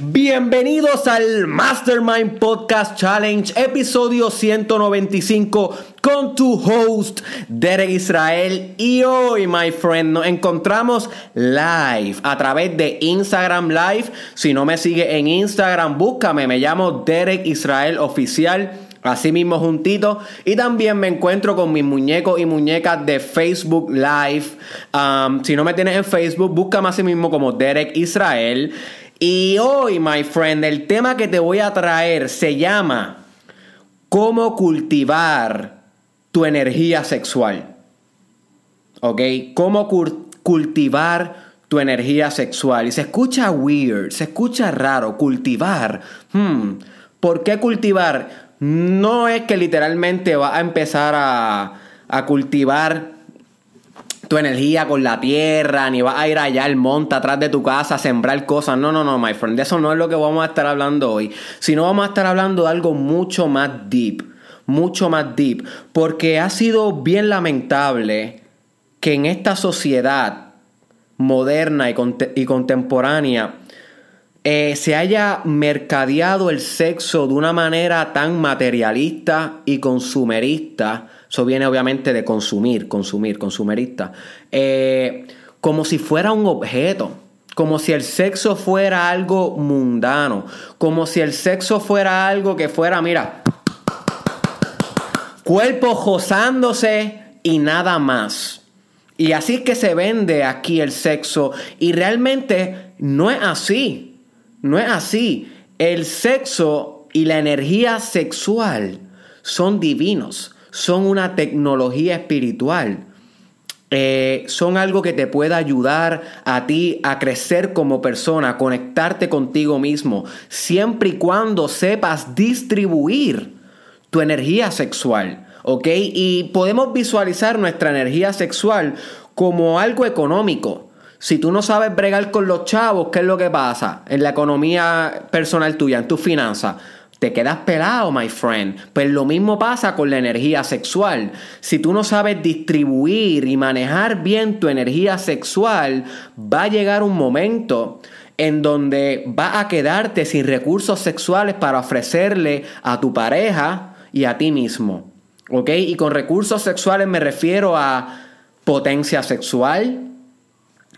bienvenidos al Mastermind Podcast Challenge, episodio 195 con tu host Derek Israel. Y hoy, my friend, nos encontramos live a través de Instagram Live. Si no me sigue en Instagram, búscame, me llamo Derek Israel Oficial. Así mismo juntito. Y también me encuentro con mis muñecos y muñecas de Facebook Live. Si no me tienes en Facebook, búscame así mismo como Derek Israel. Y hoy, my friend, el tema que te voy a traer se llama cómo cultivar tu energía sexual. ¿Ok? Cómo cultivar tu energía sexual. Y se escucha weird, se escucha raro. Cultivar. Hmm. ¿Por qué cultivar? No es que literalmente vas a empezar a cultivar tu energía con la tierra, ni vas a ir allá al monte atrás de tu casa a sembrar cosas. No, no, no, my friend. Eso no es lo que vamos a estar hablando hoy. Sino vamos a estar hablando de algo mucho más deep. Mucho más deep. Porque ha sido bien lamentable que en esta sociedad moderna y, y contemporánea eh, se haya mercadeado el sexo de una manera tan materialista y consumerista eso viene obviamente de consumir, consumir, consumerista. Eh, como si fuera un objeto. Como si el sexo fuera algo mundano. Como si el sexo fuera algo que fuera, mira, cuerpo gozándose y nada más. Y así es que se vende aquí el sexo. Y realmente no es así. No es así. El sexo y la energía sexual son divinos son una tecnología espiritual. Eh, son algo que te pueda ayudar a ti a crecer como persona, a conectarte contigo mismo, siempre y cuando sepas distribuir tu energía sexual. ¿Ok? Y podemos visualizar nuestra energía sexual como algo económico. Si tú no sabes bregar con los chavos, ¿qué es lo que pasa en la economía personal tuya, en tus finanzas? Te quedas pelado, my friend. Pues lo mismo pasa con la energía sexual. Si tú no sabes distribuir y manejar bien tu energía sexual, va a llegar un momento en donde va a quedarte sin recursos sexuales para ofrecerle a tu pareja y a ti mismo. ¿Ok? Y con recursos sexuales me refiero a potencia sexual,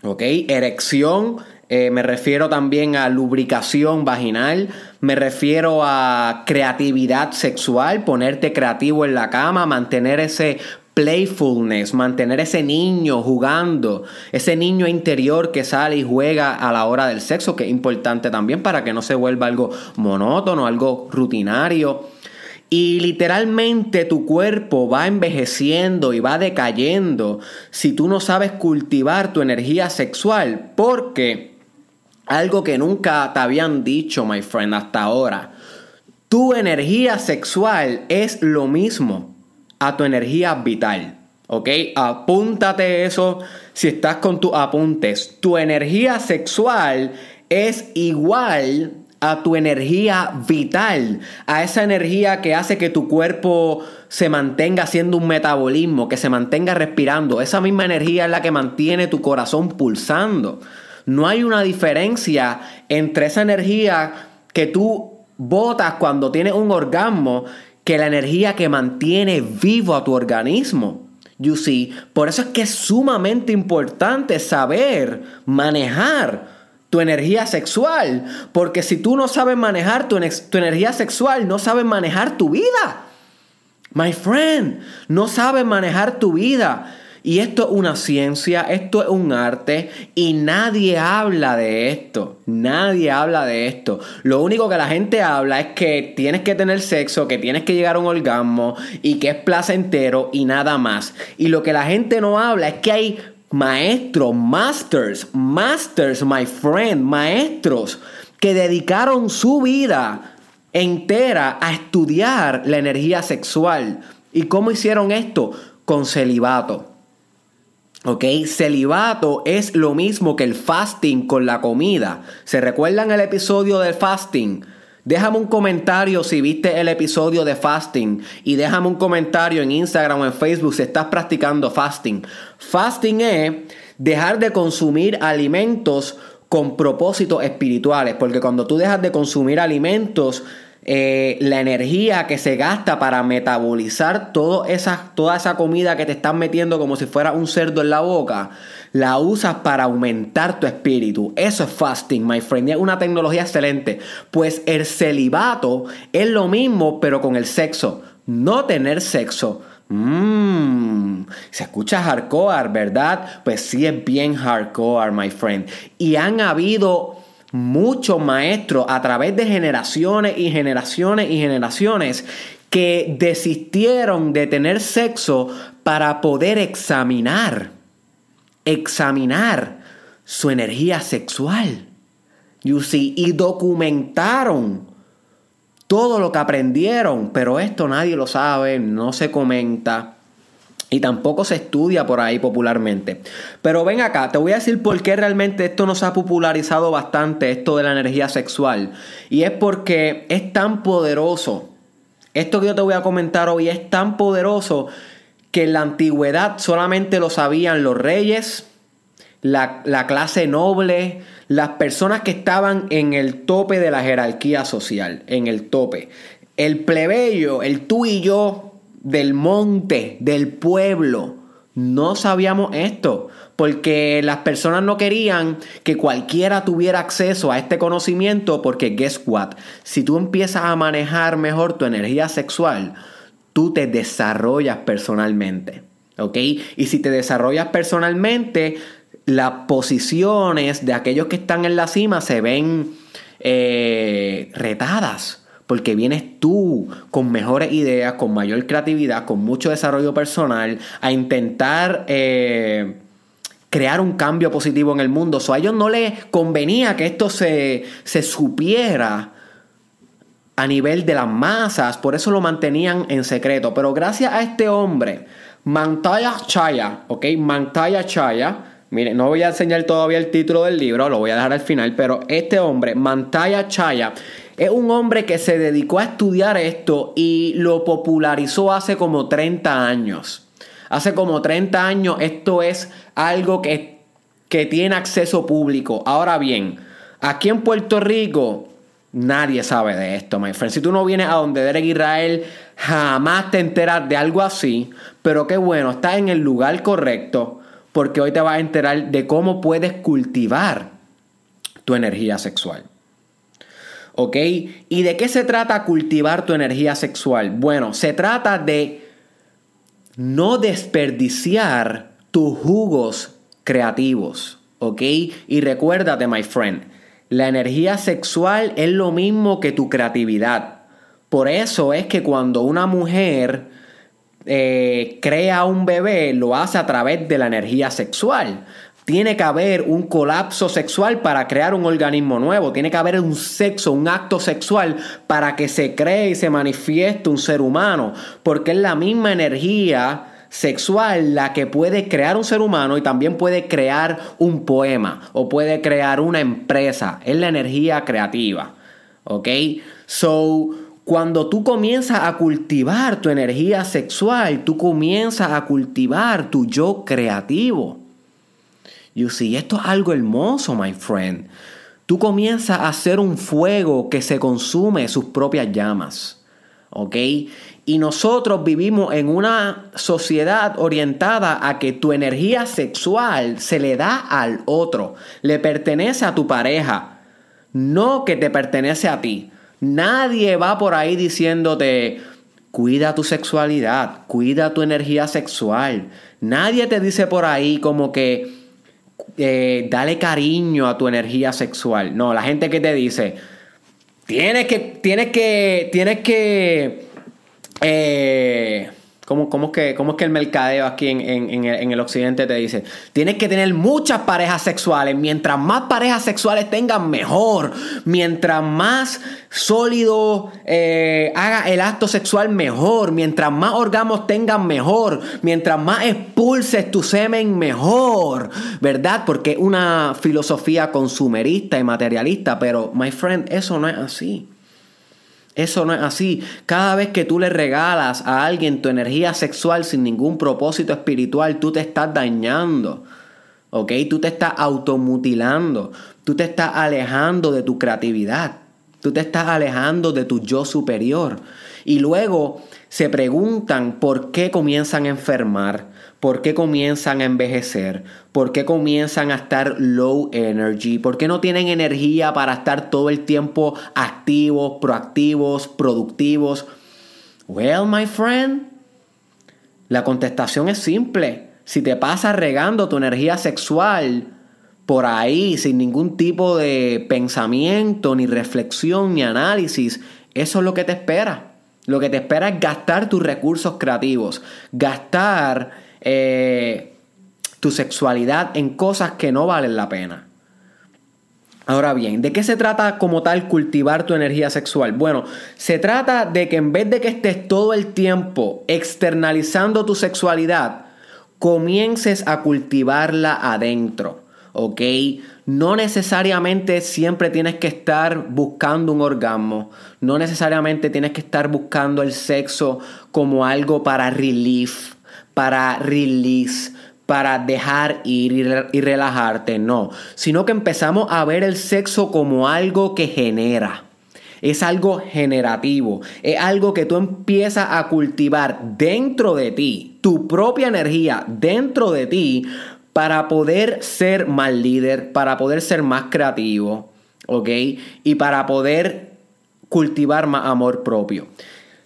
¿ok? Erección, eh, me refiero también a lubricación vaginal, me refiero a creatividad sexual, ponerte creativo en la cama, mantener ese playfulness, mantener ese niño jugando, ese niño interior que sale y juega a la hora del sexo, que es importante también para que no se vuelva algo monótono, algo rutinario. Y literalmente tu cuerpo va envejeciendo y va decayendo si tú no sabes cultivar tu energía sexual, porque algo que nunca te habían dicho, my friend, hasta ahora. Tu energía sexual es lo mismo a tu energía vital. ¿Ok? Apúntate eso si estás con tus apuntes. Tu energía sexual es igual a tu energía vital, a esa energía que hace que tu cuerpo se mantenga haciendo un metabolismo, que se mantenga respirando. Esa misma energía es la que mantiene tu corazón pulsando. No hay una diferencia entre esa energía que tú botas cuando tienes un orgasmo que la energía que mantiene vivo a tu organismo. You see, por eso es que es sumamente importante saber manejar tu energía sexual, porque si tú no sabes manejar tu, tu energía sexual, no sabes manejar tu vida. My friend, no sabes manejar tu vida. Y esto es una ciencia, esto es un arte y nadie habla de esto. Nadie habla de esto. Lo único que la gente habla es que tienes que tener sexo, que tienes que llegar a un orgasmo y que es placentero y nada más. Y lo que la gente no habla es que hay maestros, masters, masters, my friend, maestros que dedicaron su vida entera a estudiar la energía sexual. ¿Y cómo hicieron esto? Con celibato. ¿Ok? Celibato es lo mismo que el fasting con la comida. ¿Se recuerdan el episodio del fasting? Déjame un comentario si viste el episodio de fasting y déjame un comentario en Instagram o en Facebook si estás practicando fasting. Fasting es dejar de consumir alimentos con propósitos espirituales, porque cuando tú dejas de consumir alimentos, eh, la energía que se gasta para metabolizar toda esa, toda esa comida que te están metiendo como si fuera un cerdo en la boca, la usas para aumentar tu espíritu. Eso es fasting, my friend. es una tecnología excelente. Pues el celibato es lo mismo, pero con el sexo. No tener sexo. Mmm, se escucha hardcore, ¿verdad? Pues sí es bien hardcore, my friend. Y han habido muchos maestros a través de generaciones y generaciones y generaciones que desistieron de tener sexo para poder examinar, examinar su energía sexual. You see, y documentaron todo lo que aprendieron, pero esto nadie lo sabe, no se comenta. Y tampoco se estudia por ahí popularmente. Pero ven acá, te voy a decir por qué realmente esto no se ha popularizado bastante, esto de la energía sexual. Y es porque es tan poderoso. Esto que yo te voy a comentar hoy es tan poderoso que en la antigüedad solamente lo sabían los reyes, la, la clase noble, las personas que estaban en el tope de la jerarquía social, en el tope. El plebeyo, el tú y yo, del monte, del pueblo. No sabíamos esto, porque las personas no querían que cualquiera tuviera acceso a este conocimiento, porque guess what? Si tú empiezas a manejar mejor tu energía sexual, tú te desarrollas personalmente, ¿ok? Y si te desarrollas personalmente, las posiciones de aquellos que están en la cima se ven eh, retadas porque vienes tú con mejores ideas, con mayor creatividad, con mucho desarrollo personal, a intentar eh, crear un cambio positivo en el mundo. A ellos no les convenía que esto se, se supiera a nivel de las masas, por eso lo mantenían en secreto. Pero gracias a este hombre, Mantaya Chaya, ¿ok? Mantaya Chaya, Miren, no voy a enseñar todavía el título del libro, lo voy a dejar al final, pero este hombre, Mantaya Chaya, es un hombre que se dedicó a estudiar esto y lo popularizó hace como 30 años. Hace como 30 años esto es algo que, que tiene acceso público. Ahora bien, aquí en Puerto Rico nadie sabe de esto, my friend. Si tú no vienes a donde Derek Israel, jamás te enteras de algo así. Pero qué bueno, estás en el lugar correcto porque hoy te vas a enterar de cómo puedes cultivar tu energía sexual. ¿Ok? ¿Y de qué se trata cultivar tu energía sexual? Bueno, se trata de no desperdiciar tus jugos creativos. ¿Ok? Y recuérdate, my friend, la energía sexual es lo mismo que tu creatividad. Por eso es que cuando una mujer eh, crea un bebé, lo hace a través de la energía sexual. Tiene que haber un colapso sexual para crear un organismo nuevo. Tiene que haber un sexo, un acto sexual para que se cree y se manifieste un ser humano. Porque es la misma energía sexual la que puede crear un ser humano y también puede crear un poema o puede crear una empresa. Es la energía creativa. ¿Ok? So, cuando tú comienzas a cultivar tu energía sexual, tú comienzas a cultivar tu yo creativo. You see, esto es algo hermoso, my friend. Tú comienzas a hacer un fuego que se consume sus propias llamas. ¿Ok? Y nosotros vivimos en una sociedad orientada a que tu energía sexual se le da al otro, le pertenece a tu pareja, no que te pertenece a ti. Nadie va por ahí diciéndote, cuida tu sexualidad, cuida tu energía sexual. Nadie te dice por ahí como que eh, dale cariño a tu energía sexual. No, la gente que te dice, tienes que, tienes que, tienes que, eh, ¿Cómo, es que, ¿Cómo, es que, el mercadeo aquí en, el, occidente te dice? Tienes que tener muchas parejas sexuales. Mientras más parejas sexuales tengan, mejor. Mientras más sólido eh, haga el acto sexual, mejor. Mientras más orgamos tengan, mejor. Mientras más expulses tu semen, mejor. ¿Verdad? Porque es una filosofía consumerista y materialista. Pero, my friend, eso no es así. Eso no es así. Cada vez que tú le regalas a alguien tu energía sexual sin ningún propósito espiritual, tú te estás dañando. ¿ok? Tú te estás automutilando, tú te estás alejando de tu creatividad, tú te estás alejando de tu yo superior. Y luego se preguntan por qué comienzan a enfermar, por qué comienzan a envejecer, por qué comienzan a estar low energy, por qué no tienen energía para estar todo el tiempo activos, proactivos, productivos. Well, my friend, la contestación es simple. Si te pasas regando tu energía sexual por ahí sin ningún tipo de pensamiento, ni reflexión, ni análisis, eso es lo que te espera. Lo que te espera es gastar tus recursos creativos, gastar eh, tu sexualidad en cosas que no valen la pena. Ahora bien, ¿de qué se trata como tal cultivar tu energía sexual? Bueno, se trata de que en vez de que estés todo el tiempo externalizando tu sexualidad, comiences a cultivarla adentro, ¿ok? No necesariamente siempre tienes que estar buscando un orgasmo, no necesariamente tienes que estar buscando el sexo como algo para relief, para release, para dejar ir y relajarte, no, sino que empezamos a ver el sexo como algo que genera. Es algo generativo, es algo que tú empiezas a cultivar dentro de ti, tu propia energía dentro de ti para poder ser más líder, para poder ser más creativo, ¿ok? Y para poder cultivar más amor propio.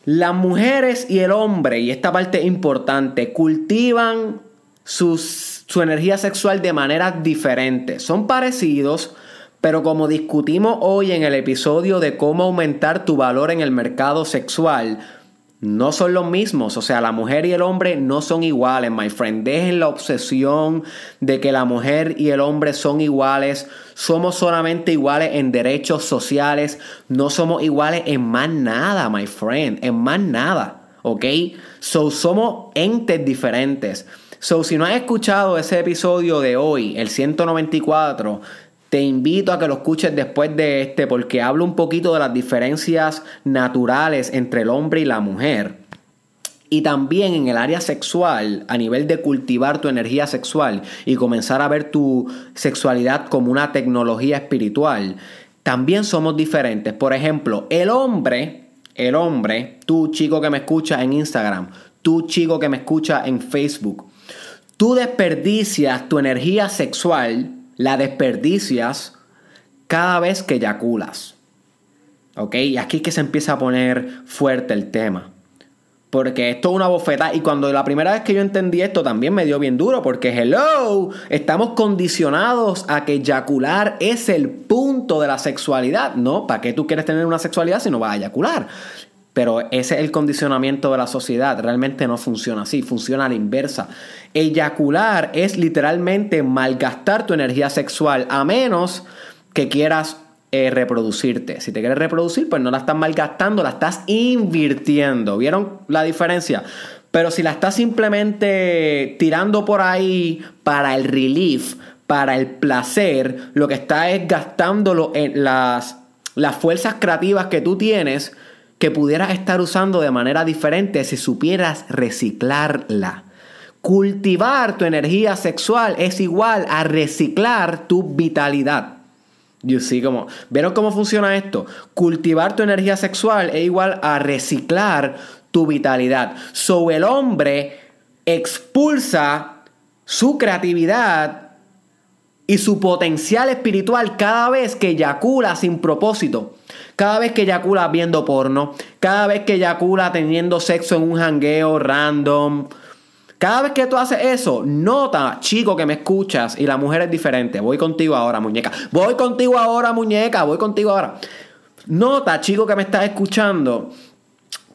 Las mujeres y el hombre, y esta parte importante, cultivan su energía sexual de maneras diferentes. Son parecidos, pero como discutimos hoy en el episodio de cómo aumentar tu valor en el mercado sexual, no son los mismos. O sea, la mujer y el hombre no son iguales, my friend. Dejen la obsesión de que la mujer y el hombre son iguales. Somos solamente iguales en derechos sociales. No somos iguales en más nada, my friend. En más nada. ¿Ok? So, somos entes diferentes. So, si no has escuchado ese episodio de hoy, el 194, te invito a que lo escuches después de este porque hablo un poquito de las diferencias naturales entre el hombre y la mujer. Y también en el área sexual, a nivel de cultivar tu energía sexual y comenzar a ver tu sexualidad como una tecnología espiritual, también somos diferentes. Por ejemplo, el hombre, el hombre, tú chico que me escucha en Instagram, tú chico que me escucha en Facebook, Tú desperdicias tu energía sexual, la desperdicias cada vez que eyaculas. ¿Ok? Y aquí es que se empieza a poner fuerte el tema. Porque esto es una bofetada. Y cuando la primera vez que yo entendí esto también me dio bien duro. Porque, hello, estamos condicionados a que eyacular es el punto de la sexualidad. ¿No? ¿Para qué tú quieres tener una sexualidad si no vas a eyacular? Pero ese es el condicionamiento de la sociedad. Realmente no funciona así, funciona a la inversa. Eyacular es literalmente malgastar tu energía sexual, a menos que quieras eh, reproducirte. Si te quieres reproducir, pues no la estás malgastando, la estás invirtiendo. ¿Vieron la diferencia? Pero si la estás simplemente tirando por ahí para el relief, para el placer, lo que estás es gastándolo en las, las fuerzas creativas que tú tienes que pudieras estar usando de manera diferente si supieras reciclarla. Cultivar tu energía sexual es igual a reciclar tu vitalidad. You see, como, ¿Vieron cómo funciona esto? Cultivar tu energía sexual es igual a reciclar tu vitalidad. So el hombre expulsa su creatividad y su potencial espiritual cada vez que eyacula sin propósito. Cada vez que eyacula viendo porno, cada vez que eyacula teniendo sexo en un jangueo random. Cada vez que tú haces eso, nota, chico que me escuchas y la mujer es diferente. Voy contigo ahora, muñeca. Voy contigo ahora, muñeca. Voy contigo ahora. Nota, chico que me estás escuchando,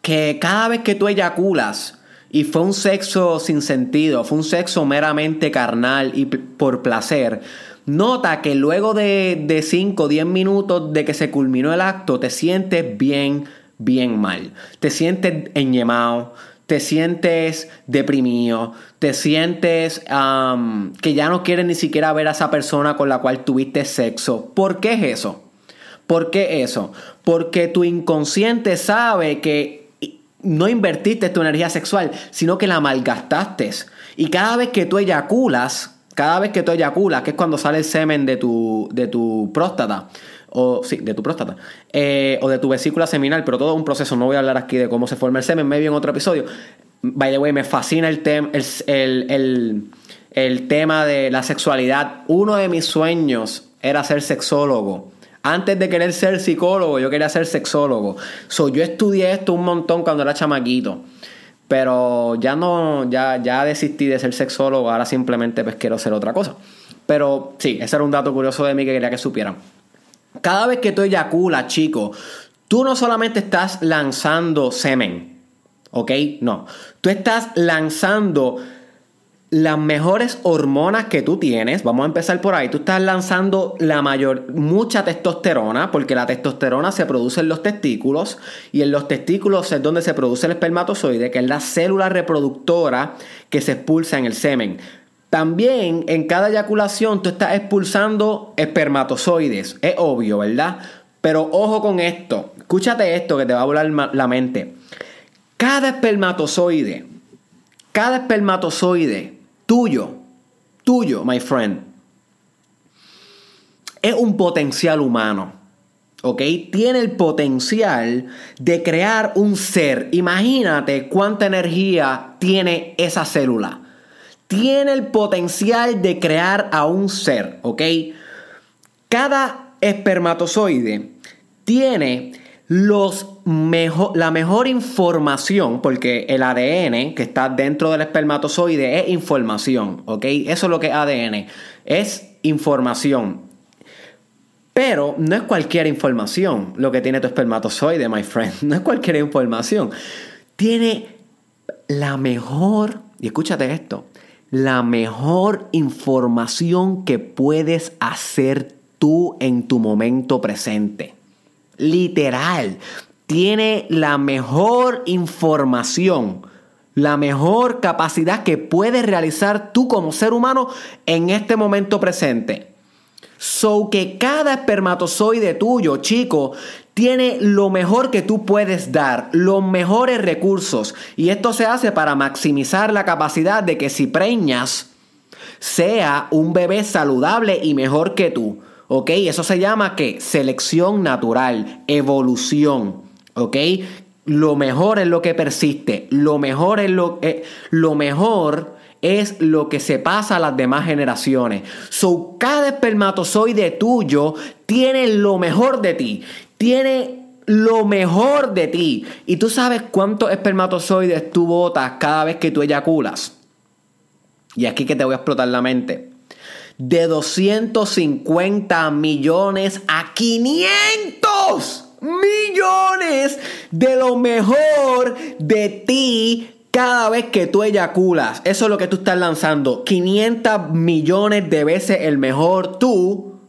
que cada vez que tú eyaculas y fue un sexo sin sentido, fue un sexo meramente carnal y por placer, Nota que luego de 5 o 10 minutos de que se culminó el acto, te sientes bien, bien mal. Te sientes enñemado, te sientes deprimido, te sientes que ya no quieres ni siquiera ver a esa persona con la cual tuviste sexo. ¿Por qué es eso? ¿Por qué eso? Porque tu inconsciente sabe que no invertiste tu energía sexual, sino que la malgastaste. Y cada vez que tú eyaculas, Cada vez que tú eyaculas, que es cuando sale el semen de tu, de tu próstata, o sí, de tu próstata, eh, o de tu vesícula seminal, pero todo es un proceso. No voy a hablar aquí de cómo se forma el semen, maybe en otro episodio. By the way, me fascina el, el, el, tema de la sexualidad. Uno de mis sueños era ser sexólogo. Antes de querer ser psicólogo, yo quería ser sexólogo. So, yo estudié esto un montón cuando era chamaquito. Pero ya no, ya, ya desistí de ser sexólogo, ahora simplemente pues quiero ser otra cosa. Pero sí, ese era un dato curioso de mí que quería que supieran. Cada vez que tú eyaculas, chico, tú no solamente estás lanzando semen, ¿ok? No, tú estás lanzando las mejores hormonas que tú tienes, vamos a empezar por ahí, tú estás lanzando la mayor, mucha testosterona, porque la testosterona se produce en los testículos y en los testículos es donde se produce el espermatozoide, que es la célula reproductora que se expulsa en el semen. También en cada eyaculación tú estás expulsando espermatozoides, es obvio, ¿verdad? Pero ojo con esto, escúchate esto que te va a volar la mente. Cada espermatozoide, cada espermatozoide tuyo, tuyo, my friend, es un potencial humano. ¿Ok? Tiene el potencial de crear un ser. Imagínate cuánta energía tiene esa célula. Tiene el potencial de crear a un ser. ¿Ok? Cada espermatozoide tiene los mejor, la mejor información, porque el ADN que está dentro del espermatozoide es información, ¿ok? Eso es lo que es ADN, es información. Pero no es cualquier información lo que tiene tu espermatozoide, my friend. No es cualquier información. Tiene la mejor, y escúchate esto, la mejor información que puedes hacer tú en tu momento presente. Literal. Tiene la mejor información, la mejor capacidad que puedes realizar tú como ser humano en este momento presente. So que cada espermatozoide tuyo, chico, tiene lo mejor que tú puedes dar, los mejores recursos. Y esto se hace para maximizar la capacidad de que si preñas, sea un bebé saludable y mejor que tú. ¿Ok? Eso se llama que selección natural, evolución. ¿Ok? Lo mejor es lo que persiste. Lo mejor es lo, eh, lo mejor es lo que se pasa a las demás generaciones. So, cada espermatozoide tuyo tiene lo mejor de ti. Tiene lo mejor de ti. Y tú sabes cuántos espermatozoides tú botas cada vez que tú eyaculas. Y aquí que te voy a explotar la mente de 250 millones a 500 millones de lo mejor de ti cada vez que tú eyaculas. Eso es lo que tú estás lanzando. 500 millones de veces el mejor tú.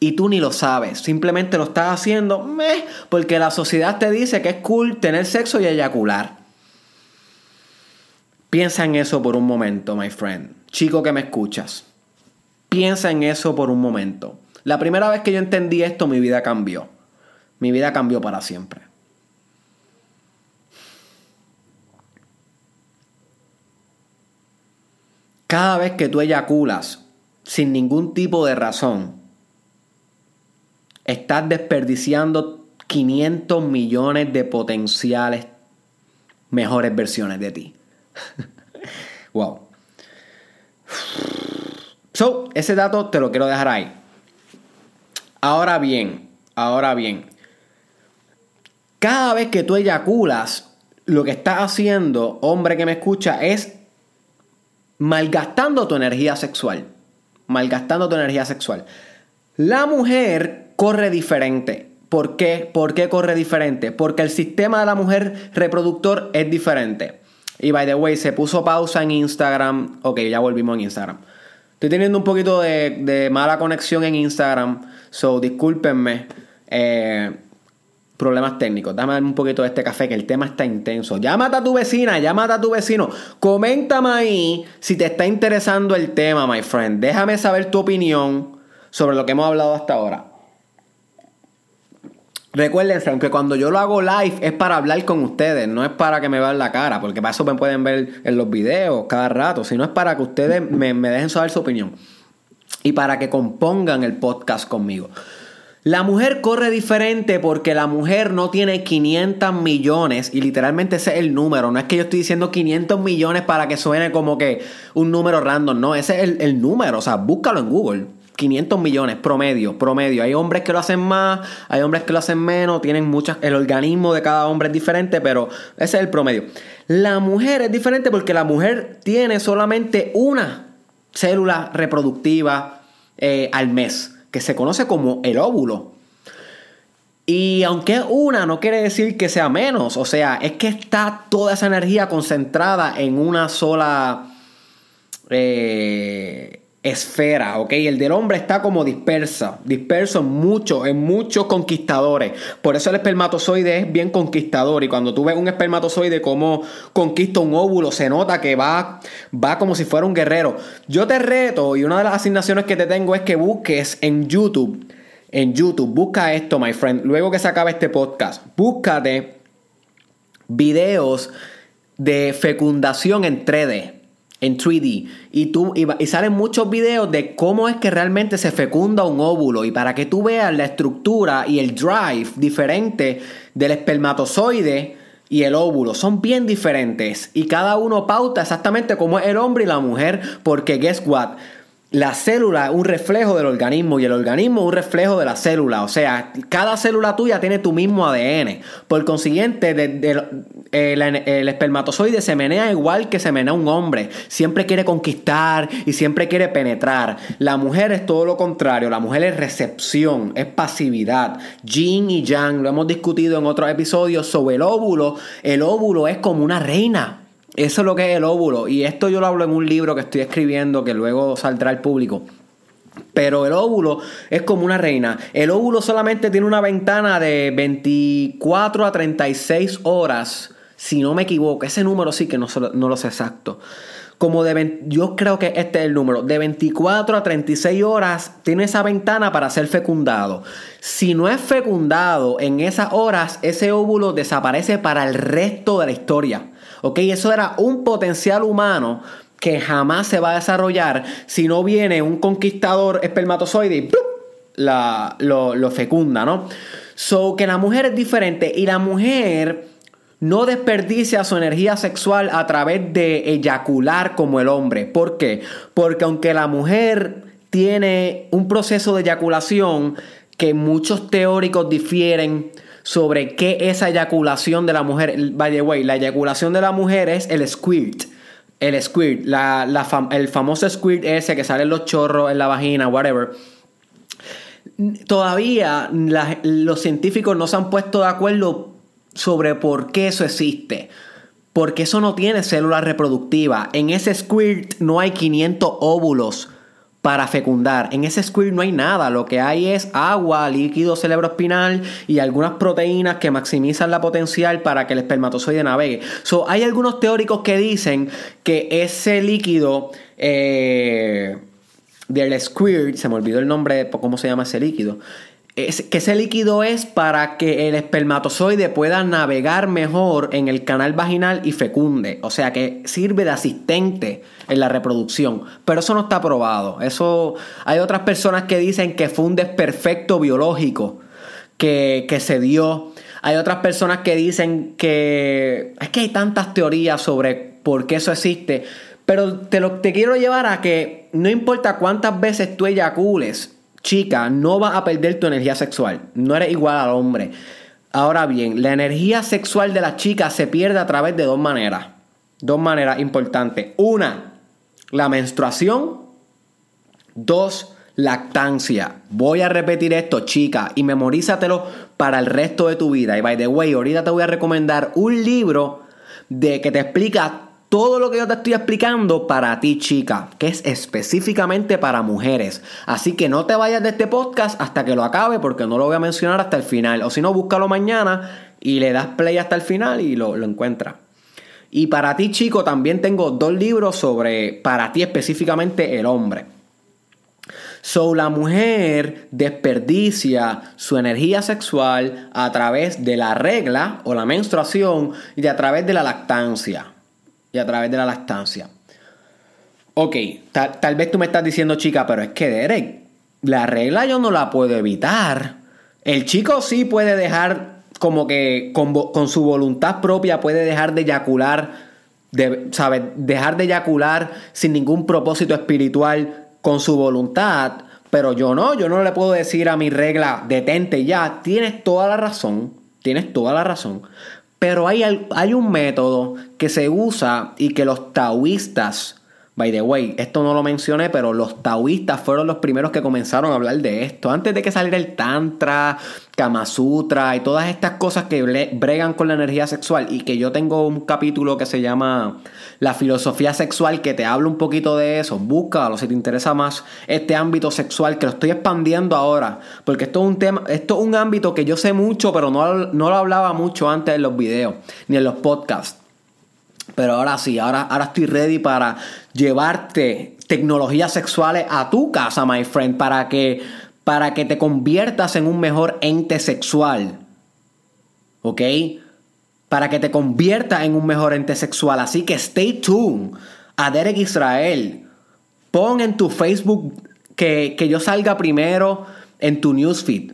Y tú ni lo sabes. Simplemente lo estás haciendo porque la sociedad te dice que es cool tener sexo y eyacular. Piensa en eso por un momento, my friend. Chico que me escuchas. Piensa en eso por un momento. La primera vez que yo entendí esto, mi vida cambió. Mi vida cambió para siempre. Cada vez que tú eyaculas sin ningún tipo de razón, estás desperdiciando 500 millones de potenciales mejores versiones de ti. wow. So, ese dato te lo quiero dejar ahí. Ahora bien, ahora bien, cada vez que tú eyaculas, lo que estás haciendo, hombre que me escucha, es malgastando tu energía sexual. Malgastando tu energía sexual. La mujer corre diferente. ¿Por qué? ¿Por qué corre diferente? Porque el sistema de la mujer reproductor es diferente. Y by the way, se puso pausa en Instagram. Ok, ya volvimos en Instagram. Estoy teniendo un poquito de, mala conexión en Instagram, so discúlpenme. Eh, problemas técnicos. Dame un poquito de este café que el tema está intenso. Llámate a tu vecina, llámate a tu vecino. Coméntame ahí si te está interesando el tema, my friend. Déjame saber tu opinión sobre lo que hemos hablado hasta ahora. Recuérdense, aunque cuando yo lo hago live es para hablar con ustedes, no es para que me vean la cara, porque para eso me pueden ver en los videos cada rato, sino es para que ustedes me, dejen saber su opinión y para que compongan el podcast conmigo. La mujer corre diferente porque la mujer no tiene 500 millones y literalmente ese es el número. No es que yo estoy diciendo 500 millones para que suene como que un número random. No, ese es el, el número. O sea, búscalo en Google. 500 millones, promedio, promedio. Hay hombres que lo hacen más, hay hombres que lo hacen menos, tienen muchas, el organismo de cada hombre es diferente, pero ese es el promedio. La mujer es diferente porque la mujer tiene solamente una célula reproductiva eh, al mes, que se conoce como el óvulo. Y aunque una, no quiere decir que sea menos, o sea, es que está toda esa energía concentrada en una sola... Eh, esfera, ¿ok? El del hombre está como dispersa, disperso en muchos, en muchos conquistadores. Por eso el espermatozoide es bien conquistador y cuando tú ves un espermatozoide como conquista un óvulo, se nota que va, va como si fuera un guerrero. Yo te reto y una de las asignaciones que te tengo es que busques en YouTube, en YouTube, busca esto, my friend, luego que se acabe este podcast, búscate videos de fecundación en 3D en 3D y, tú, y, salen muchos videos de cómo es que realmente se fecunda un óvulo. Y para que tú veas la estructura y el drive diferente del espermatozoide y el óvulo son bien diferentes. Y cada uno pauta exactamente cómo es el hombre y la mujer porque guess what la célula es un reflejo del organismo y el organismo es un reflejo de la célula. O sea, cada célula tuya tiene tu mismo ADN. Por consiguiente, el, espermatozoide se menea igual que se menea un hombre. Siempre quiere conquistar y siempre quiere penetrar. La mujer es todo lo contrario. La mujer es recepción, es pasividad. Yin y Yang, lo hemos discutido en otros episodios sobre el óvulo. El óvulo es como una reina. Eso es lo que es el óvulo. Y esto yo lo hablo en un libro que estoy escribiendo que luego saldrá al público. Pero el óvulo es como una reina. El óvulo solamente tiene una ventana de 24 a 36 horas, si no me equivoco. Ese número sí que no, no lo sé exacto. Como de yo creo que este es el número. De 24 a 36 horas tiene esa ventana para ser fecundado. Si no es fecundado en esas horas, ese óvulo desaparece para el resto de la historia. ¿Ok? Eso era un potencial humano que jamás se va a desarrollar si no viene un conquistador espermatozoide y lo, lo, fecunda, ¿no? So que la mujer es diferente y la mujer no desperdicia su energía sexual a través de eyacular como el hombre. ¿Por qué? Porque aunque la mujer tiene un proceso de eyaculación que muchos teóricos difieren, sobre qué es eyaculación de la mujer. By the way, la eyaculación de la mujer es el squirt. El squirt, el famoso squirt ese que salen los chorros en la vagina, whatever. Todavía los científicos no se han puesto de acuerdo sobre por qué eso existe. Porque eso no tiene célula reproductiva. En ese squirt no hay 500 óvulos para fecundar. En ese squirt no hay nada, lo que hay es agua, líquido cerebroespinal y algunas proteínas que maximizan la potencial para que el espermatozoide navegue. So, hay algunos teóricos que dicen que ese líquido eh, del squirt, se me olvidó el nombre cómo se llama ese líquido, que ese líquido es para que el espermatozoide pueda navegar mejor en el canal vaginal y fecunde. O sea que sirve de asistente en la reproducción. Pero eso no está probado. Eso hay otras personas que dicen que fue un desperfecto biológico que, se dio. Hay otras personas que dicen que es que hay tantas teorías sobre por qué eso existe. Pero te, lo, te quiero llevar a que no importa cuántas veces tú eyacules, chica, no vas a perder tu energía sexual. No eres igual al hombre. Ahora bien, la energía sexual de la chica se pierde a través de dos maneras. Dos maneras importantes. Una, la menstruación. Dos, lactancia. Voy a repetir esto, chica, y memorízatelo para el resto de tu vida. Y by the way, ahorita te voy a recomendar un libro de que te explica todo lo que yo te estoy explicando para ti, chica, que es específicamente para mujeres. Así que no te vayas de este podcast hasta que lo acabe, porque no lo voy a mencionar hasta el final. O si no, búscalo mañana y le das play hasta el final y lo, lo encuentras. Y para ti, chico, también tengo dos libros sobre, para ti específicamente, el hombre. So la mujer desperdicia su energía sexual a través de la regla o la menstruación y a través de la lactancia. Y a través de la lactancia. Ok, tal, tal vez tú me estás diciendo, chica, pero es que Derek, la regla yo no la puedo evitar. El chico sí puede dejar como que con, su voluntad propia puede dejar de eyacular, de, ¿sabes? Dejar de eyacular sin ningún propósito espiritual con su voluntad, pero yo no, yo no le puedo decir a mi regla, detente ya, tienes toda la razón, tienes toda la razón, pero hay, hay un método que se usa y que los taoístas By the way, esto no lo mencioné, pero los taoístas fueron los primeros que comenzaron a hablar de esto. Antes de que saliera el Tantra, Kama Sutra y todas estas cosas que bregan con la energía sexual. Y que yo tengo un capítulo que se llama La filosofía sexual, que te habla un poquito de eso. Búscalo si te interesa más este ámbito sexual, que lo estoy expandiendo ahora. Porque esto es un tema, esto es un ámbito que yo sé mucho, pero no, no lo hablaba mucho antes en los videos, ni en los podcasts. Pero ahora sí, ahora, ahora estoy ready para llevarte tecnologías sexuales a tu casa, my friend, para que, para que te conviertas en un mejor ente sexual. ¿Ok? Para que te conviertas en un mejor ente sexual. Así que stay tuned a Derek Israel. Pon en tu Facebook que, que yo salga primero en tu newsfeed.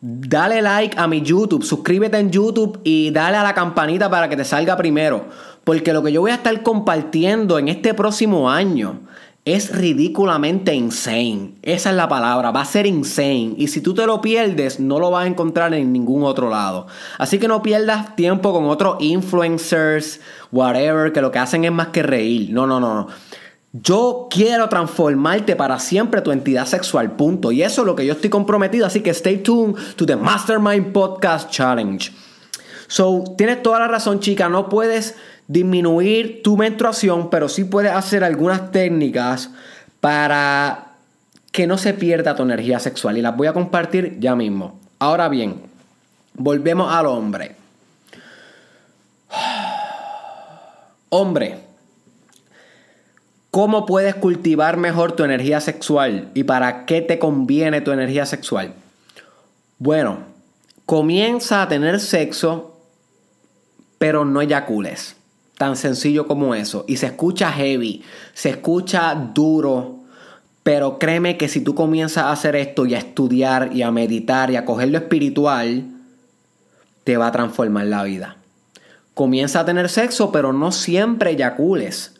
Dale like a mi YouTube, suscríbete en YouTube y dale a la campanita para que te salga primero. Porque lo que yo voy a estar compartiendo en este próximo año es ridículamente insane. Esa es la palabra, va a ser insane. Y si tú te lo pierdes, no lo vas a encontrar en ningún otro lado. Así que no pierdas tiempo con otros influencers, whatever, que lo que hacen es más que reír. No, no, no. Yo quiero transformarte para siempre tu entidad sexual, punto. Y eso es lo que yo estoy comprometido. Así que stay tuned to the Mastermind Podcast Challenge. So, tienes toda la razón, chica. No puedes disminuir tu menstruación, pero sí puedes hacer algunas técnicas para que no se pierda tu energía sexual. Y las voy a compartir ya mismo. Ahora bien, volvemos al hombre. Hombre ¿Cómo puedes cultivar mejor tu energía sexual y para qué te conviene tu energía sexual? Bueno, comienza a tener sexo, pero no eyacules. Tan sencillo como eso. Y se escucha heavy, se escucha duro, pero créeme que si tú comienzas a hacer esto y a estudiar y a meditar y a coger lo espiritual, te va a transformar la vida. Comienza a tener sexo, pero no siempre eyacules.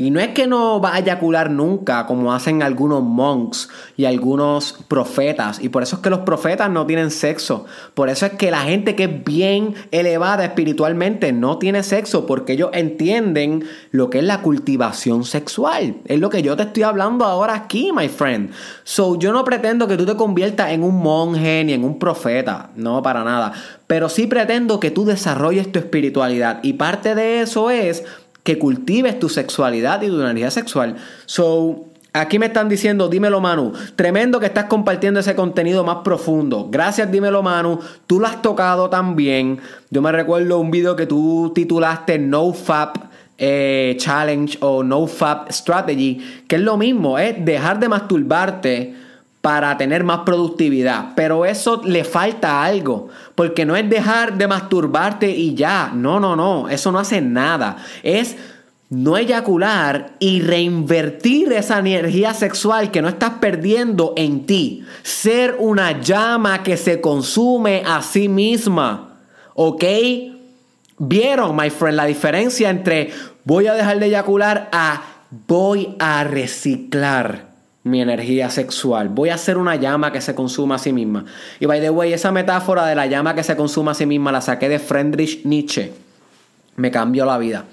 Y no es que no va a eyacular nunca, como hacen algunos monks y algunos profetas. Y por eso es que los profetas no tienen sexo. Por eso es que la gente que es bien elevada espiritualmente no tiene sexo, porque ellos entienden lo que es la cultivación sexual. Es lo que yo te estoy hablando ahora aquí, my friend. So, yo no pretendo que tú te conviertas en un monje ni en un profeta. No, para nada. Pero sí pretendo que tú desarrolles tu espiritualidad. Y parte de eso es que cultives tu sexualidad y tu energía sexual. So, Aquí me están diciendo, dímelo Manu, tremendo que estás compartiendo ese contenido más profundo. Gracias, dímelo Manu, tú lo has tocado también. Yo me recuerdo un video que tú titulaste No Fap eh, Challenge o No Fap Strategy, que es lo mismo, es dejar de masturbarte para tener más productividad. Pero eso le falta algo. Porque no es dejar de masturbarte y ya. No, no, no. Eso no hace nada. Es no eyacular y reinvertir esa energía sexual que no estás perdiendo en ti. Ser una llama que se consume a sí misma. ¿Ok? ¿Vieron, my friend, la diferencia entre voy a dejar de eyacular a voy a reciclar? Mi energía sexual. Voy a hacer una llama que se consuma a sí misma. Y by the way, esa metáfora de la llama que se consuma a sí misma la saqué de Friedrich Nietzsche. Me cambió la vida.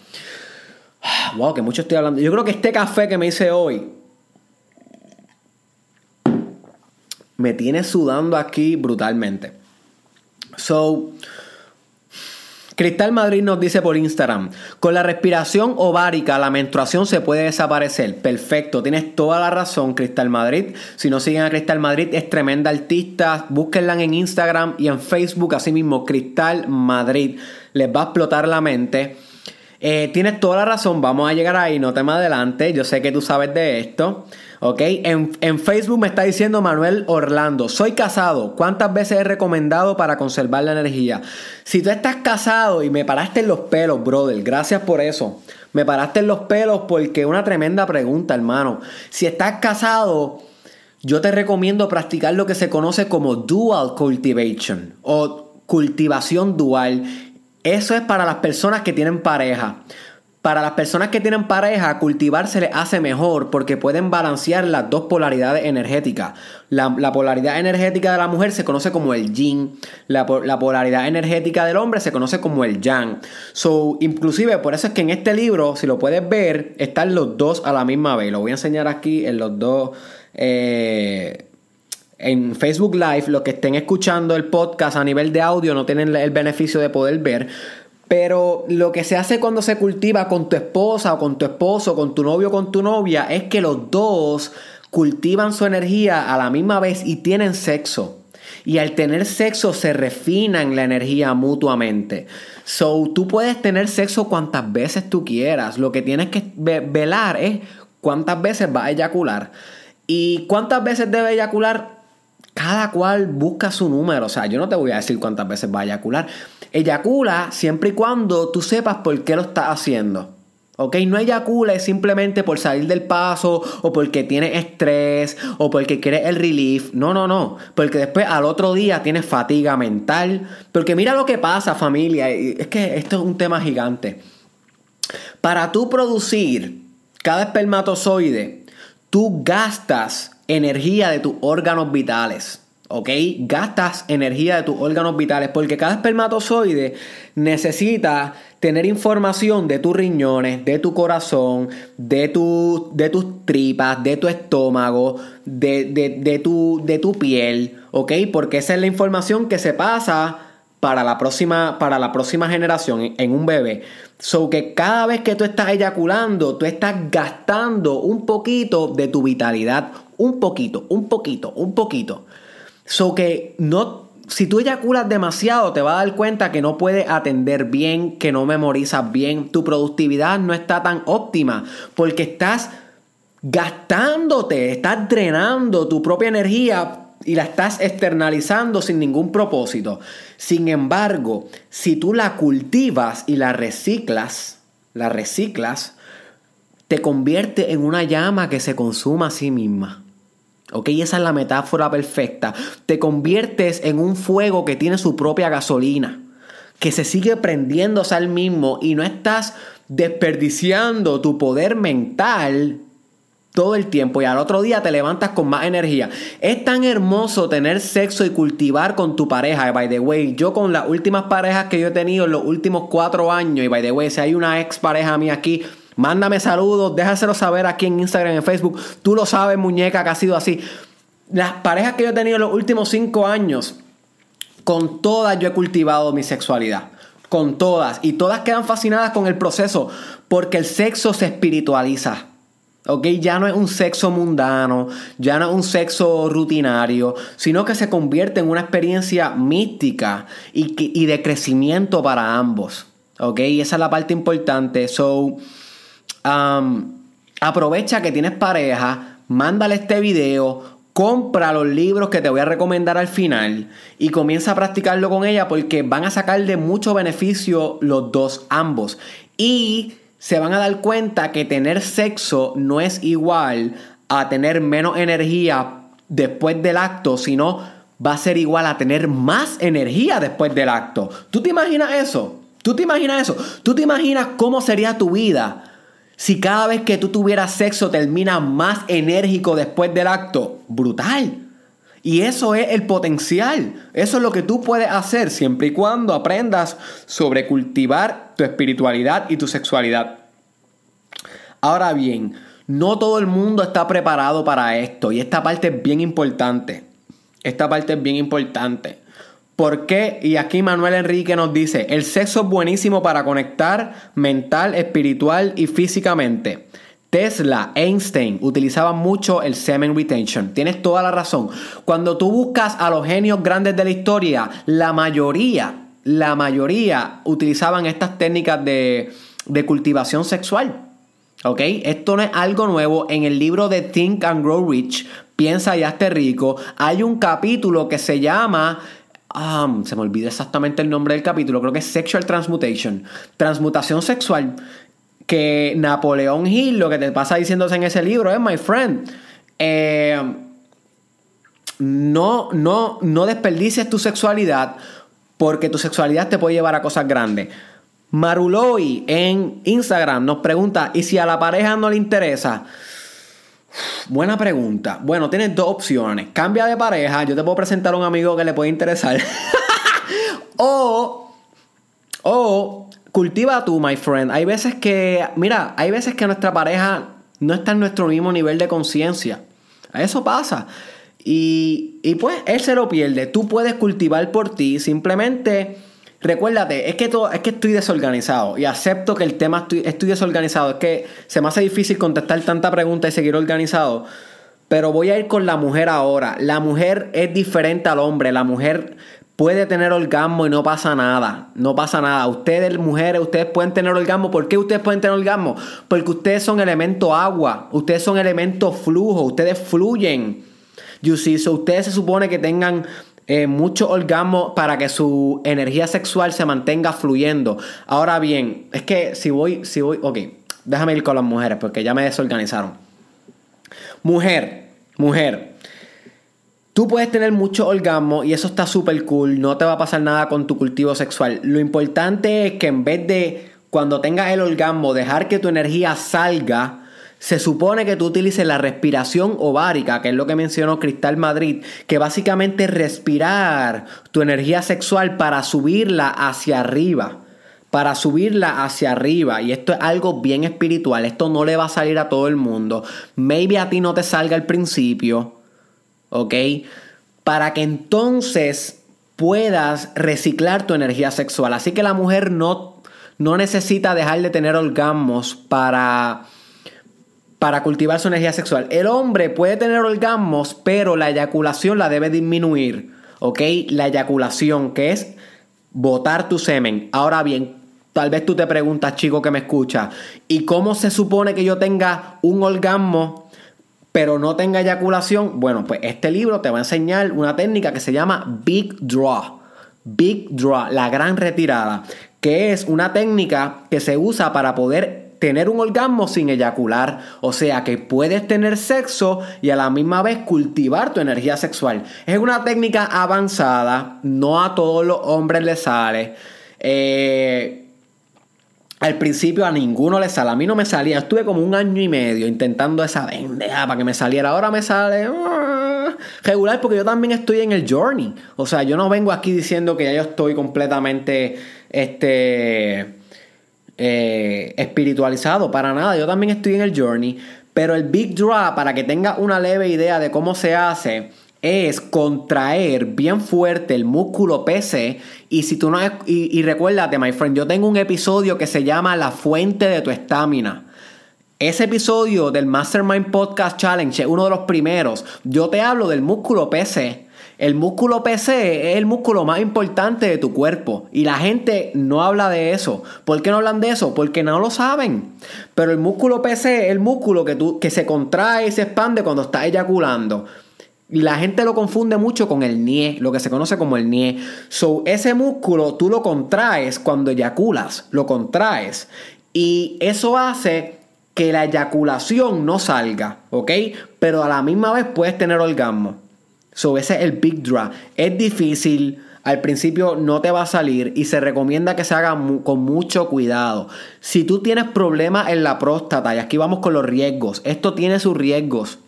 Wow, que mucho estoy hablando. Yo creo que este café que me hice hoy me tiene sudando aquí brutalmente. So, Cristal Madrid nos dice por Instagram, con la respiración ovárica la menstruación se puede desaparecer. Perfecto, tienes toda la razón Cristal Madrid. Si no siguen a Cristal Madrid es tremenda artista. Búsquenla en Instagram y en Facebook, así mismo Cristal Madrid. Les va a explotar la mente. Eh, tienes toda la razón, vamos a llegar ahí, no te más adelante, yo sé que tú sabes de esto. ¿Ok? En, en, Facebook me está diciendo Manuel Orlando, soy casado, ¿cuántas veces he recomendado para conservar la energía? Si tú estás casado y me paraste en los pelos, brother, gracias por eso. Me paraste en los pelos porque una tremenda pregunta, hermano. Si estás casado, yo te recomiendo practicar lo que se conoce como dual cultivation o cultivación dual. Eso es para las personas que tienen pareja. Para las personas que tienen pareja, cultivar se les hace mejor porque pueden balancear las dos polaridades energéticas. La, polaridad energética de la mujer se conoce como el yin, la, la, polaridad energética del hombre se conoce como el yang. So, inclusive, por eso es que en este libro, si lo puedes ver, están los dos a la misma vez. Lo voy a enseñar aquí en los dos. Eh, en Facebook Live, los que estén escuchando el podcast a nivel de audio no tienen el beneficio de poder ver, pero lo que se hace cuando se cultiva con tu esposa o con tu esposo, con tu novio o con tu novia, es que los dos cultivan su energía a la misma vez y tienen sexo. Y al tener sexo se refinan la energía mutuamente. So, tú puedes tener sexo cuantas veces tú quieras. Lo que tienes que velar es cuántas veces va a eyacular. Y cuántas veces debe eyacular, cada cual busca su número. O sea, yo no te voy a decir cuántas veces va a eyacular. Eyacula siempre y cuando tú sepas por qué lo estás haciendo. ¿Ok? No eyacula simplemente por salir del paso o porque tienes estrés o porque quieres el relief. No, no, no. Porque después al otro día tienes fatiga mental. Porque mira lo que pasa familia. Es que esto es un tema gigante. Para tú producir cada espermatozoide, tú gastas energía de tus órganos vitales. ¿ok? Gastas energía de tus órganos vitales porque cada espermatozoide necesita tener información de tus riñones, de tu corazón, de, tu, de tus tripas, de tu estómago, de, de, tu, de tu piel, ¿ok? Porque esa es la información que se pasa para la próxima, para la próxima generación en un bebé. So que cada vez que tú estás eyaculando, tú estás gastando un poquito de tu vitalidad, un poquito, un poquito, un poquito. So que no, si tú eyaculas demasiado, te vas a dar cuenta que no puedes atender bien, que no memorizas bien, tu productividad no está tan óptima porque estás gastándote, estás drenando tu propia energía y la estás externalizando sin ningún propósito. Sin embargo, si tú la cultivas y la reciclas, la reciclas, te convierte en una llama que se consuma a sí misma. ¿Ok? Esa es la metáfora perfecta. Te conviertes en un fuego que tiene su propia gasolina, que se sigue prendiéndose al mismo y no estás desperdiciando tu poder mental todo el tiempo y al otro día te levantas con más energía. Es tan hermoso tener sexo y cultivar con tu pareja. By the way, yo con las últimas parejas que yo he tenido en los últimos cuatro años, y by the way, si hay una ex pareja mía aquí, Mándame saludos, déjaselo saber aquí en Instagram, en Facebook. Tú lo sabes, muñeca, que ha sido así. Las parejas que yo he tenido en los últimos cinco años, con todas yo he cultivado mi sexualidad. Con todas. Y todas quedan fascinadas con el proceso. Porque el sexo se espiritualiza. ¿Ok? Ya no es un sexo mundano, ya no es un sexo rutinario, sino que se convierte en una experiencia mística y, de crecimiento para ambos. ¿Ok? Y esa es la parte importante. So, aprovecha que tienes pareja, mándale este video, compra los libros que te voy a recomendar al final y comienza a practicarlo con ella porque van a sacar de mucho beneficio los dos, ambos. Y se van a dar cuenta que tener sexo no es igual a tener menos energía después del acto, sino va a ser igual a tener más energía después del acto. ¿Tú te imaginas eso? ¿Tú te imaginas eso? ¿Tú te imaginas cómo sería tu vida? Si cada vez que tú tuvieras sexo termina más enérgico después del acto, brutal. Y eso es el potencial. Eso es lo que tú puedes hacer siempre y cuando aprendas sobre cultivar tu espiritualidad y tu sexualidad. Ahora bien, no todo el mundo está preparado para esto y esta parte es bien importante. Esta parte es bien importante. ¿Por qué? Y aquí Manuel Enrique nos dice, el sexo es buenísimo para conectar mental, espiritual y físicamente. Tesla, Einstein utilizaban mucho el semen retention. Tienes toda la razón. Cuando tú buscas a los genios grandes de la historia, la mayoría, la mayoría utilizaban estas técnicas de, de cultivación sexual. ¿Ok? Esto no es algo nuevo. En el libro de Think and Grow Rich, Piensa y hazte rico, hay un capítulo que se llama Um, se me olvida exactamente el nombre del capítulo, creo que es Sexual Transmutation, transmutación sexual, que Napoleón Hill lo que te pasa diciéndose en ese libro es, my friend, eh, no, no, no desperdicies tu sexualidad porque tu sexualidad te puede llevar a cosas grandes. Maruloy en Instagram nos pregunta, ¿y si a la pareja no le interesa? Buena pregunta. Bueno, tienes dos opciones. Cambia de pareja. Yo te puedo presentar a un amigo que le puede interesar. o, o cultiva tú, my friend. Hay veces que, mira, hay veces que nuestra pareja no está en nuestro mismo nivel de conciencia. Eso pasa. Y, y pues él se lo pierde. Tú puedes cultivar por ti. Simplemente Recuérdate, es que, todo, es que estoy desorganizado y acepto que el tema estoy, estoy desorganizado. Es que se me hace difícil contestar tanta pregunta y seguir organizado. Pero voy a ir con la mujer ahora. La mujer es diferente al hombre. La mujer puede tener orgasmo y no pasa nada. No pasa nada. Ustedes, mujeres, ustedes pueden tener orgasmo. ¿Por qué ustedes pueden tener orgasmo? Porque ustedes son elemento agua. Ustedes son elemento flujo. Ustedes fluyen. You see, ustedes se supone que tengan eh, mucho orgasmo para que su energía sexual se mantenga fluyendo. Ahora bien, es que si voy, si voy, ok, déjame ir con las mujeres porque ya me desorganizaron. Mujer, mujer. Tú puedes tener mucho orgasmo y eso está súper cool, no te va a pasar nada con tu cultivo sexual. Lo importante es que en vez de cuando tengas el orgasmo dejar que tu energía salga, se supone que tú utilices la respiración ovárica, que es lo que mencionó Cristal Madrid, que básicamente es respirar tu energía sexual para subirla hacia arriba. Para subirla hacia arriba. Y esto es algo bien espiritual. Esto no le va a salir a todo el mundo. Maybe a ti no te salga al principio. ¿Ok? Para que entonces puedas reciclar tu energía sexual. Así que la mujer no, no necesita dejar de tener orgasmos para para cultivar su energía sexual. El hombre puede tener orgasmos, pero la eyaculación la debe disminuir. ¿Ok? La eyaculación, que es botar tu semen. Ahora bien, tal vez tú te preguntas, chico que me escucha, ¿y cómo se supone que yo tenga un orgasmo? pero no tenga eyaculación, bueno, pues este libro te va a enseñar una técnica que se llama Big Draw. Big Draw, la gran retirada, que es una técnica que se usa para poder tener un orgasmo sin eyacular. O sea que puedes tener sexo y a la misma vez cultivar tu energía sexual. Es una técnica avanzada, no a todos los hombres les sale. Eh, al principio a ninguno le sale. A mí no me salía. Estuve como un año y medio intentando esa bendeja para que me saliera. Ahora me sale ah, regular porque yo también estoy en el journey. O sea, yo no vengo aquí diciendo que ya yo estoy completamente este eh, espiritualizado, para nada. Yo también estoy en el journey. Pero el Big Draw, para que tenga una leve idea de cómo se hace, es contraer bien fuerte el músculo PC. Y si tú no. Y, y recuérdate, my friend, yo tengo un episodio que se llama La fuente de tu estamina. Ese episodio del Mastermind Podcast Challenge es uno de los primeros. Yo te hablo del músculo PC el músculo PC es el músculo más importante de tu cuerpo y la gente no habla de eso. ¿Por qué no hablan de eso? Porque no lo saben. Pero el músculo PC es el músculo que, tú, que se contrae y se expande cuando estás eyaculando. La gente lo confunde mucho con el NIE, lo que se conoce como el NIE. So, ese músculo tú lo contraes cuando eyaculas, lo contraes. Y eso hace que la eyaculación no salga, ¿ok? Pero a la misma vez puedes tener orgasmo. So, ese es el Big Draw. Es difícil. Al principio no te va a salir y se recomienda que se haga con mucho cuidado. Si tú tienes problemas en la próstata, y aquí vamos con los riesgos, esto tiene sus riesgos.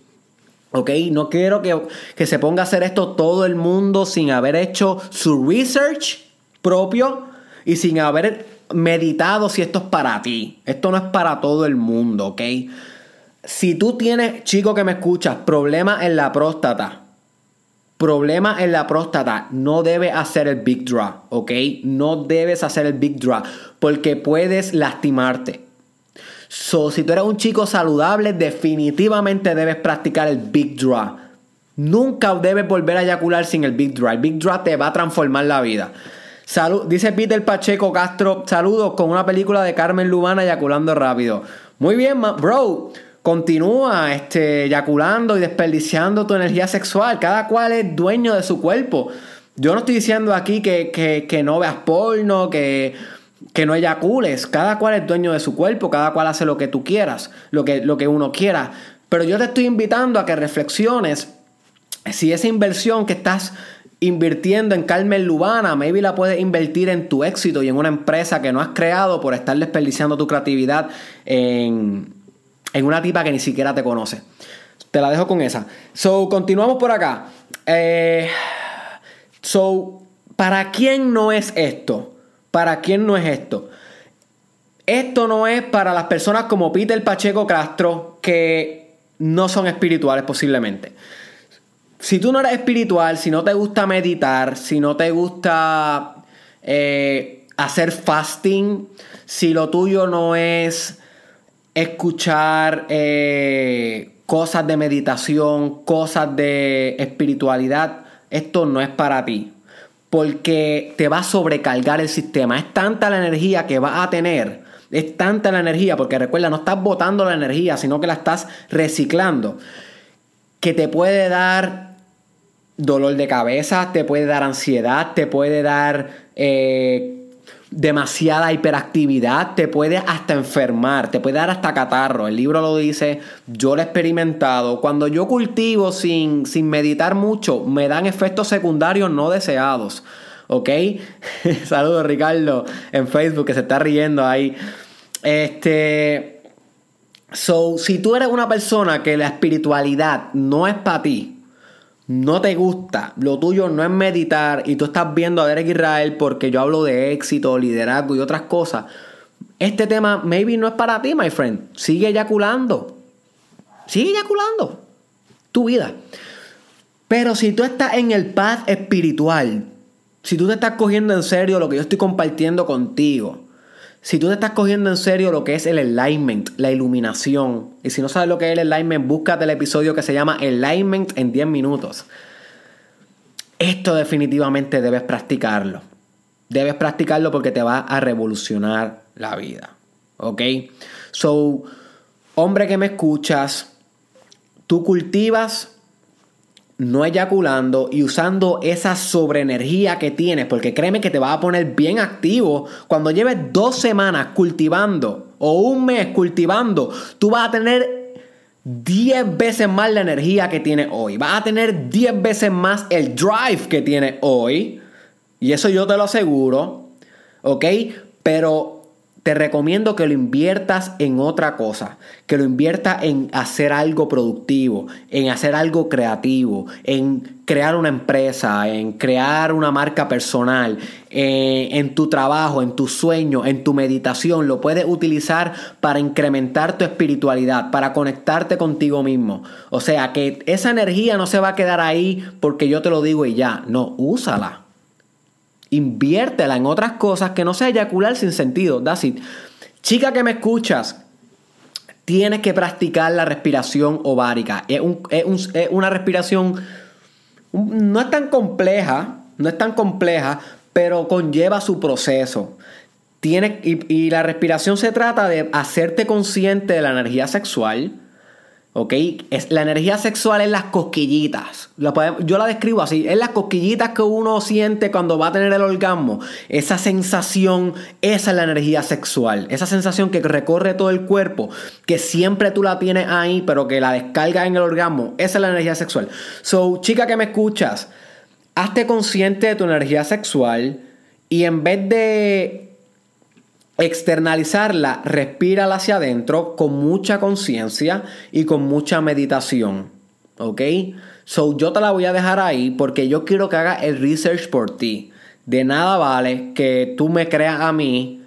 ¿Ok? No quiero que, que se ponga a hacer esto todo el mundo sin haber hecho su research propio y sin haber meditado si esto es para ti. Esto no es para todo el mundo, ¿ok? Si tú tienes, chico que me escuchas, problemas en la próstata, Problema en la próstata, no debes hacer el big draw, ¿ok? No debes hacer el big draw porque puedes lastimarte. So, si tú eres un chico saludable, definitivamente debes practicar el big draw. Nunca debes volver a eyacular sin el big draw. El big draw te va a transformar la vida. Salud, dice Peter Pacheco Castro, saludos con una película de Carmen Lubana eyaculando rápido. Muy bien, bro. Continúa este, eyaculando y desperdiciando tu energía sexual. Cada cual es dueño de su cuerpo. Yo no estoy diciendo aquí que, no veas porno, que, que, no eyacules. Cada cual es dueño de su cuerpo, cada cual hace lo que tú quieras, lo que, lo que uno quiera. Pero yo te estoy invitando a que reflexiones si esa inversión que estás invirtiendo en Carmen Lubana, maybe la puedes invertir en tu éxito y en una empresa que no has creado por estar desperdiciando tu creatividad en, una tipa que ni siquiera te conoce. Te la dejo con esa. So, continuamos por acá. Eh, so, ¿para quién no es esto? ¿Para quién no es esto? Esto no es para las personas como Peter Pacheco Castro que no son espirituales posiblemente si tú no eres espiritual, si no te gusta meditar, si no te gusta eh, hacer fasting, si lo tuyo no es escuchar eh, cosas de meditación, cosas de espiritualidad, esto no es para ti. Porque te va a sobrecargar el sistema. Es tanta la energía que vas a tener. Es tanta la energía, porque recuerda, no estás botando la energía, sino que la estás reciclando. Que te puede dar dolor de cabeza, te puede dar ansiedad, te puede dar eh, demasiada hiperactividad, te puede hasta enfermar, te puede dar hasta catarro. El libro lo dice, yo lo he experimentado. Cuando yo cultivo sin, sin meditar mucho, me dan efectos secundarios no deseados. ¿Ok? Saludos Ricardo en Facebook que se está riendo ahí. Este... So, si tú eres una persona que la espiritualidad no es para ti, no te gusta, lo tuyo no es meditar y tú estás viendo a Derek Israel porque yo hablo de éxito, liderazgo y otras cosas, este tema maybe no es para ti, my friend. Sigue eyaculando. Sigue eyaculando. Tu vida. Pero si tú estás en el paz espiritual, si tú te estás cogiendo en serio lo que yo estoy compartiendo contigo, si tú te estás cogiendo en serio lo que es el alignment, la iluminación, y si no sabes lo que es el alignment, búscate el episodio que se llama Alignment en 10 minutos. Esto definitivamente debes practicarlo. Debes practicarlo porque te va a revolucionar la vida. ¿Ok? So, hombre que me escuchas, tú cultivas no eyaculando y usando esa sobreenergía que tienes, porque créeme que te va a poner bien activo. Cuando lleves dos semanas cultivando o un mes cultivando, tú vas a tener 10 veces más la energía que tienes hoy. Vas a tener 10 veces más el drive que tienes hoy. Y eso yo te lo aseguro. ¿Ok? Pero te recomiendo que lo inviertas en otra cosa, que lo inviertas en hacer algo productivo, en hacer algo creativo, en crear una empresa, en crear una marca personal, eh, en tu trabajo, en tu sueño, en tu meditación. Lo puedes utilizar para incrementar tu espiritualidad, para conectarte contigo mismo. O sea, que esa energía no se va a quedar ahí porque yo te lo digo y ya. No, úsala. Inviértela en otras cosas que no sea eyacular sin sentido. Chica que me escuchas, tienes que practicar la respiración ovárica. Es, una respiración, no es tan compleja, no es tan compleja, pero conlleva su proceso. Tiene, y la respiración se trata de hacerte consciente de la energía sexual, ¿Ok? Es, la energía sexual es las cosquillitas. yo la describo así. Es las cosquillitas que uno siente cuando va a tener el orgasmo. Esa sensación, esa es la energía sexual. Esa sensación que recorre todo el cuerpo, que siempre tú la tienes ahí, pero que la descarga en el orgasmo. Esa es la energía sexual. So, chica que me escuchas, hazte consciente de tu energía sexual y en vez de externalizarla, respírala hacia adentro con mucha conciencia y con mucha meditación. ¿Ok? So yo te la voy a dejar ahí porque yo quiero que hagas el research por ti. De nada vale que tú me creas a mí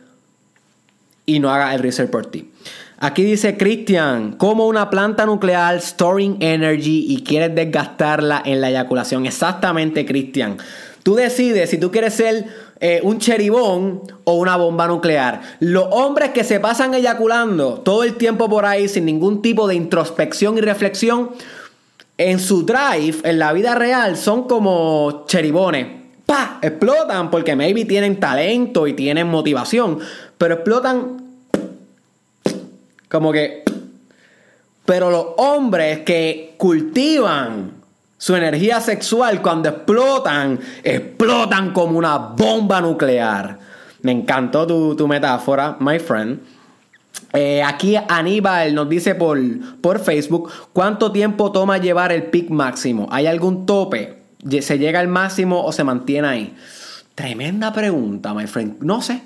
y no hagas el research por ti. Aquí dice Cristian, como una planta nuclear storing energy y quieres desgastarla en la eyaculación. Exactamente, Cristian. Tú decides si tú quieres ser eh, un cheribón o una bomba nuclear. Los hombres que se pasan eyaculando todo el tiempo por ahí sin ningún tipo de introspección y reflexión, en su drive, en la vida real, son como cheribones. ¡pa! Explotan porque maybe tienen talento y tienen motivación, pero explotan como que... Pero los hombres que cultivan su energía sexual cuando explotan, explotan como una bomba nuclear. Me encantó tu, tu metáfora, my friend. Eh, aquí Aníbal nos dice por, por Facebook cuánto tiempo toma llevar el pic máximo. ¿Hay algún tope? ¿Se llega al máximo o se mantiene ahí? Tremenda pregunta, my friend. No sé.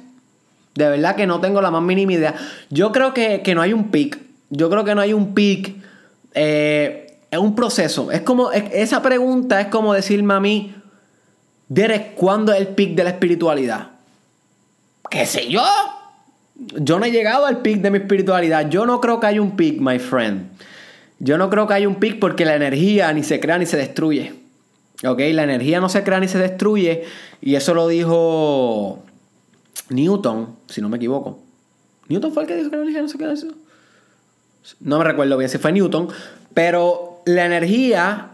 De verdad que no tengo la más mínima idea. Yo creo que, no hay un pic. Yo creo que no hay un pic. Eh, es un proceso. Es como. esa pregunta es como decirme a mí. Derek, ¿cuándo es el pic de la espiritualidad? ¿Qué sé yo? Yo no he llegado al pic de mi espiritualidad. Yo no creo que haya un pic, my friend. Yo no creo que haya un pic porque la energía ni se crea ni se destruye. ¿Ok? La energía no se crea ni se destruye. Y eso lo dijo Newton, si no me equivoco. ¿Newton fue el que dijo que la energía no se crea? No me recuerdo bien si fue Newton. Pero la energía,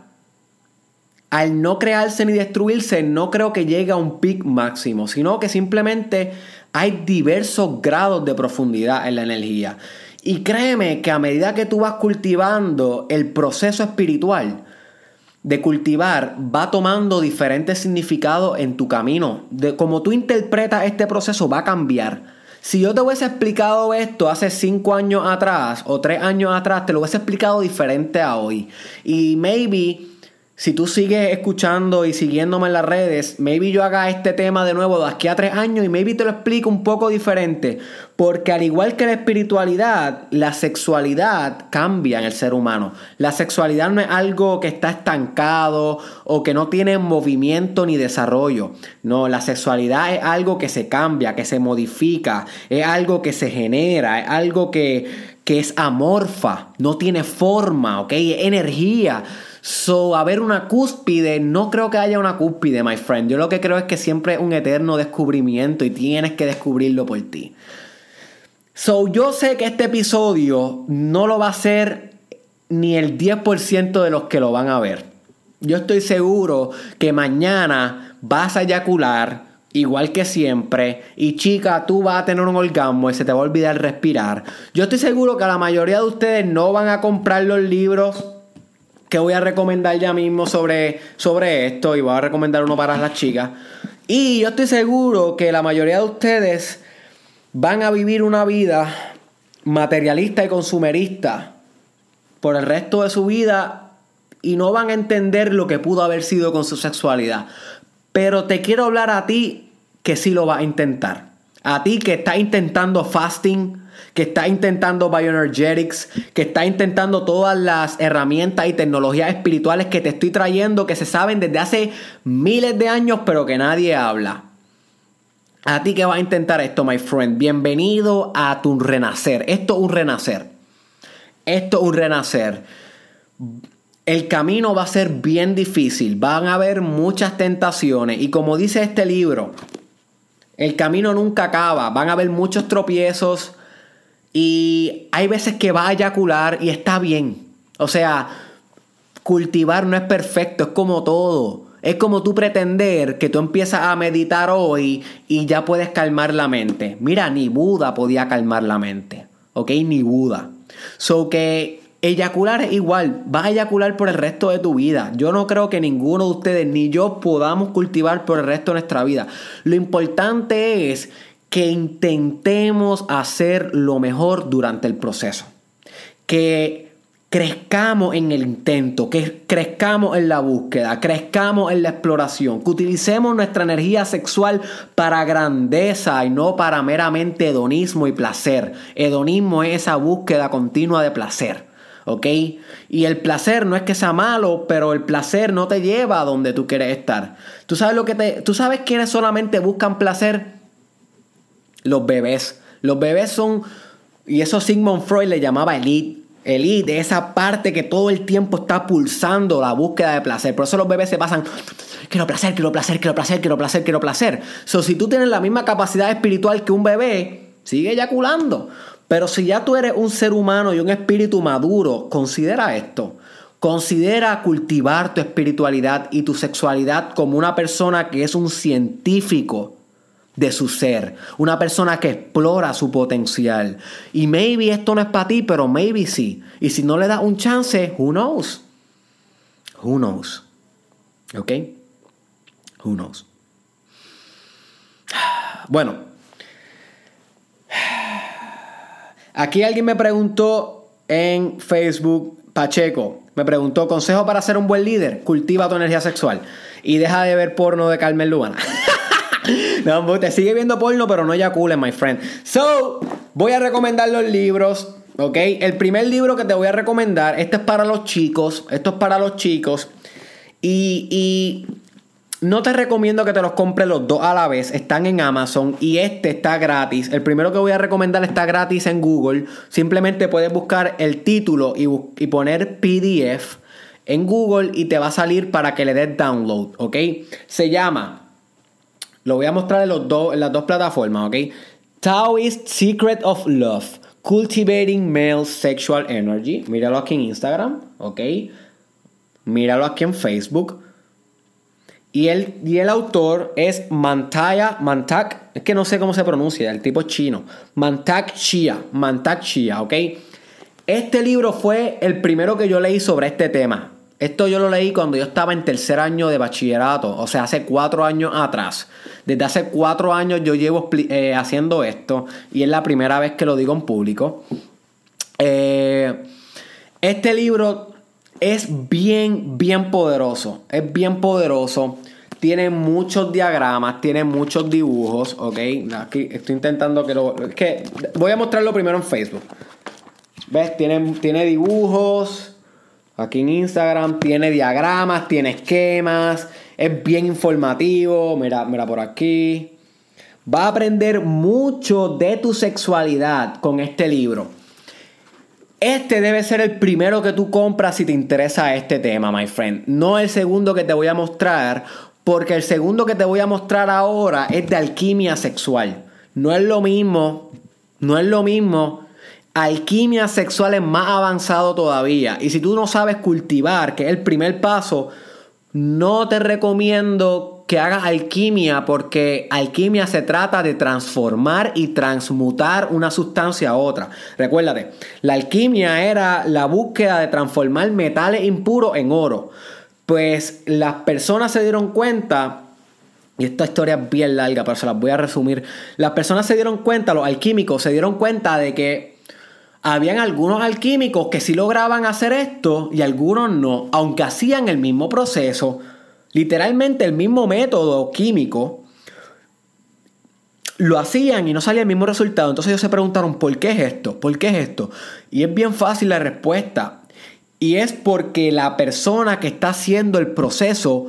al no crearse ni destruirse, no creo que llegue a un pic máximo. Sino que simplemente hay diversos grados de profundidad en la energía. Y créeme que a medida que tú vas cultivando el proceso espiritual de cultivar, va tomando diferentes significados en tu camino. De cómo tú interpretas este proceso va a cambiar. Si yo te hubiese explicado esto hace cinco años atrás o tres años atrás, te lo hubiese explicado diferente a hoy. Y maybe si tú sigues escuchando y siguiéndome en las redes, maybe yo haga este tema de nuevo de aquí a tres años y maybe te lo explico un poco diferente. Porque al igual que la espiritualidad, la sexualidad cambia en el ser humano. La sexualidad no es algo que está estancado o que no tiene movimiento ni desarrollo. No, la sexualidad es algo que se cambia, que se modifica, es algo que se genera, es algo que, que es amorfa, no tiene forma, ¿ok? Es energía. So, a ver una cúspide, no creo que haya una cúspide, my friend. Yo lo que creo es que siempre es un eterno descubrimiento y tienes que descubrirlo por ti. So, yo sé que este episodio no lo va a hacer ni el 10% de los que lo van a ver. Yo estoy seguro que mañana vas a eyacular igual que siempre y chica, tú vas a tener un orgasmo y se te va a olvidar respirar. Yo estoy seguro que la mayoría de ustedes no van a comprar los libros que voy a recomendar ya mismo sobre, sobre esto y voy a recomendar uno para las chicas. Y yo estoy seguro que la mayoría de ustedes van a vivir una vida materialista y consumerista por el resto de su vida y no van a entender lo que pudo haber sido con su sexualidad. Pero te quiero hablar a ti que sí lo vas a intentar. A ti que estás intentando fasting, que está intentando bioenergetics, que está intentando todas las herramientas y tecnologías espirituales que te estoy trayendo, que se saben desde hace miles de años, pero que nadie habla. A ti que vas a intentar esto, my friend, bienvenido a tu renacer. Esto es un renacer. Esto es un renacer. El camino va a ser bien difícil, van a haber muchas tentaciones y como dice este libro, el camino nunca acaba, van a haber muchos tropiezos, y hay veces que va a eyacular y está bien. O sea, cultivar no es perfecto, es como todo. Es como tú pretender que tú empiezas a meditar hoy y ya puedes calmar la mente. Mira, ni Buda podía calmar la mente. ¿Ok? Ni Buda. So que eyacular es igual. Vas a eyacular por el resto de tu vida. Yo no creo que ninguno de ustedes ni yo podamos cultivar por el resto de nuestra vida. Lo importante es que intentemos hacer lo mejor durante el proceso. Que crezcamos en el intento, que crezcamos en la búsqueda, crezcamos en la exploración, que utilicemos nuestra energía sexual para grandeza y no para meramente hedonismo y placer. Hedonismo es esa búsqueda continua de placer. ¿Ok? Y el placer no es que sea malo, pero el placer no te lleva a donde tú quieres estar. ¿Tú sabes, lo que te, ¿tú sabes quiénes solamente buscan placer? los bebés. Los bebés son, y eso Sigmund Freud le llamaba elite. Elite, esa parte que todo el tiempo está pulsando la búsqueda de placer. Por eso los bebés se pasan, quiero placer, quiero placer, quiero placer, quiero placer, quiero placer. So, si tú tienes la misma capacidad espiritual que un bebé, sigue eyaculando. Pero si ya tú eres un ser humano y un espíritu maduro, considera esto. Considera cultivar tu espiritualidad y tu sexualidad como una persona que es un científico de su ser, una persona que explora su potencial. Y maybe esto no es para ti, pero maybe sí. Y si no le das un chance, who knows? Who knows? ¿Ok? Who knows? Bueno, aquí alguien me preguntó en Facebook, Pacheco, me preguntó, consejo para ser un buen líder, cultiva tu energía sexual y deja de ver porno de Carmen Lubana. no, te sigue viendo porno, pero no eyacules, my friend. So, voy a recomendar los libros. ¿Ok? El primer libro que te voy a recomendar, este es para los chicos, esto es para los chicos. Y, y no te recomiendo que te los compres los dos a la vez. Están en Amazon y este está gratis. El primero que voy a recomendar está gratis en Google. Simplemente puedes buscar el título y, poner PDF en Google y te va a salir para que le des download. ¿Ok? Se llama. Lo voy a mostrar en, los dos, en las dos plataformas. ¿Ok? Taoist Secret of Love. Cultivating Male Sexual Energy. Míralo aquí en Instagram. ¿Ok? Míralo aquí en Facebook. Y el, y el autor es Mantaya, Mantak, es que no sé cómo se pronuncia, el tipo chino. Mantak Chia, Mantak Chia, ¿ok? Este libro fue el primero que yo leí sobre este tema. Esto yo lo leí cuando yo estaba en tercer año de bachillerato, o sea, hace cuatro años atrás. Desde hace cuatro años yo llevo eh, haciendo esto y es la primera vez que lo digo en público. Eh, este libro es bien, bien poderoso. Es bien poderoso. Tiene muchos diagramas, tiene muchos dibujos, ¿ok? Aquí estoy intentando que lo... Que voy a mostrarlo primero en Facebook. ¿Ves? Tiene, tiene dibujos. Aquí en Instagram tiene diagramas, tiene esquemas. Es bien informativo. Mira, mira por aquí. Va a aprender mucho de tu sexualidad con este libro. Este debe ser el primero que tú compras si te interesa este tema, my friend. No el segundo que te voy a mostrar, porque el segundo que te voy a mostrar ahora es de alquimia sexual. No es lo mismo, no es lo mismo. Alquimia sexual es más avanzado todavía. Y si tú no sabes cultivar, que es el primer paso, no te recomiendo que hagas alquimia porque alquimia se trata de transformar y transmutar una sustancia a otra. Recuérdate, la alquimia era la búsqueda de transformar metales impuros en oro. Pues las personas se dieron cuenta y esta historia es bien larga, pero se las voy a resumir. Las personas se dieron cuenta, los alquímicos se dieron cuenta de que habían algunos alquímicos que sí lograban hacer esto y algunos no, aunque hacían el mismo proceso, literalmente el mismo método químico, lo hacían y no salía el mismo resultado. Entonces ellos se preguntaron, ¿por qué es esto? ¿Por qué es esto? Y es bien fácil la respuesta. Y es porque la persona que está haciendo el proceso,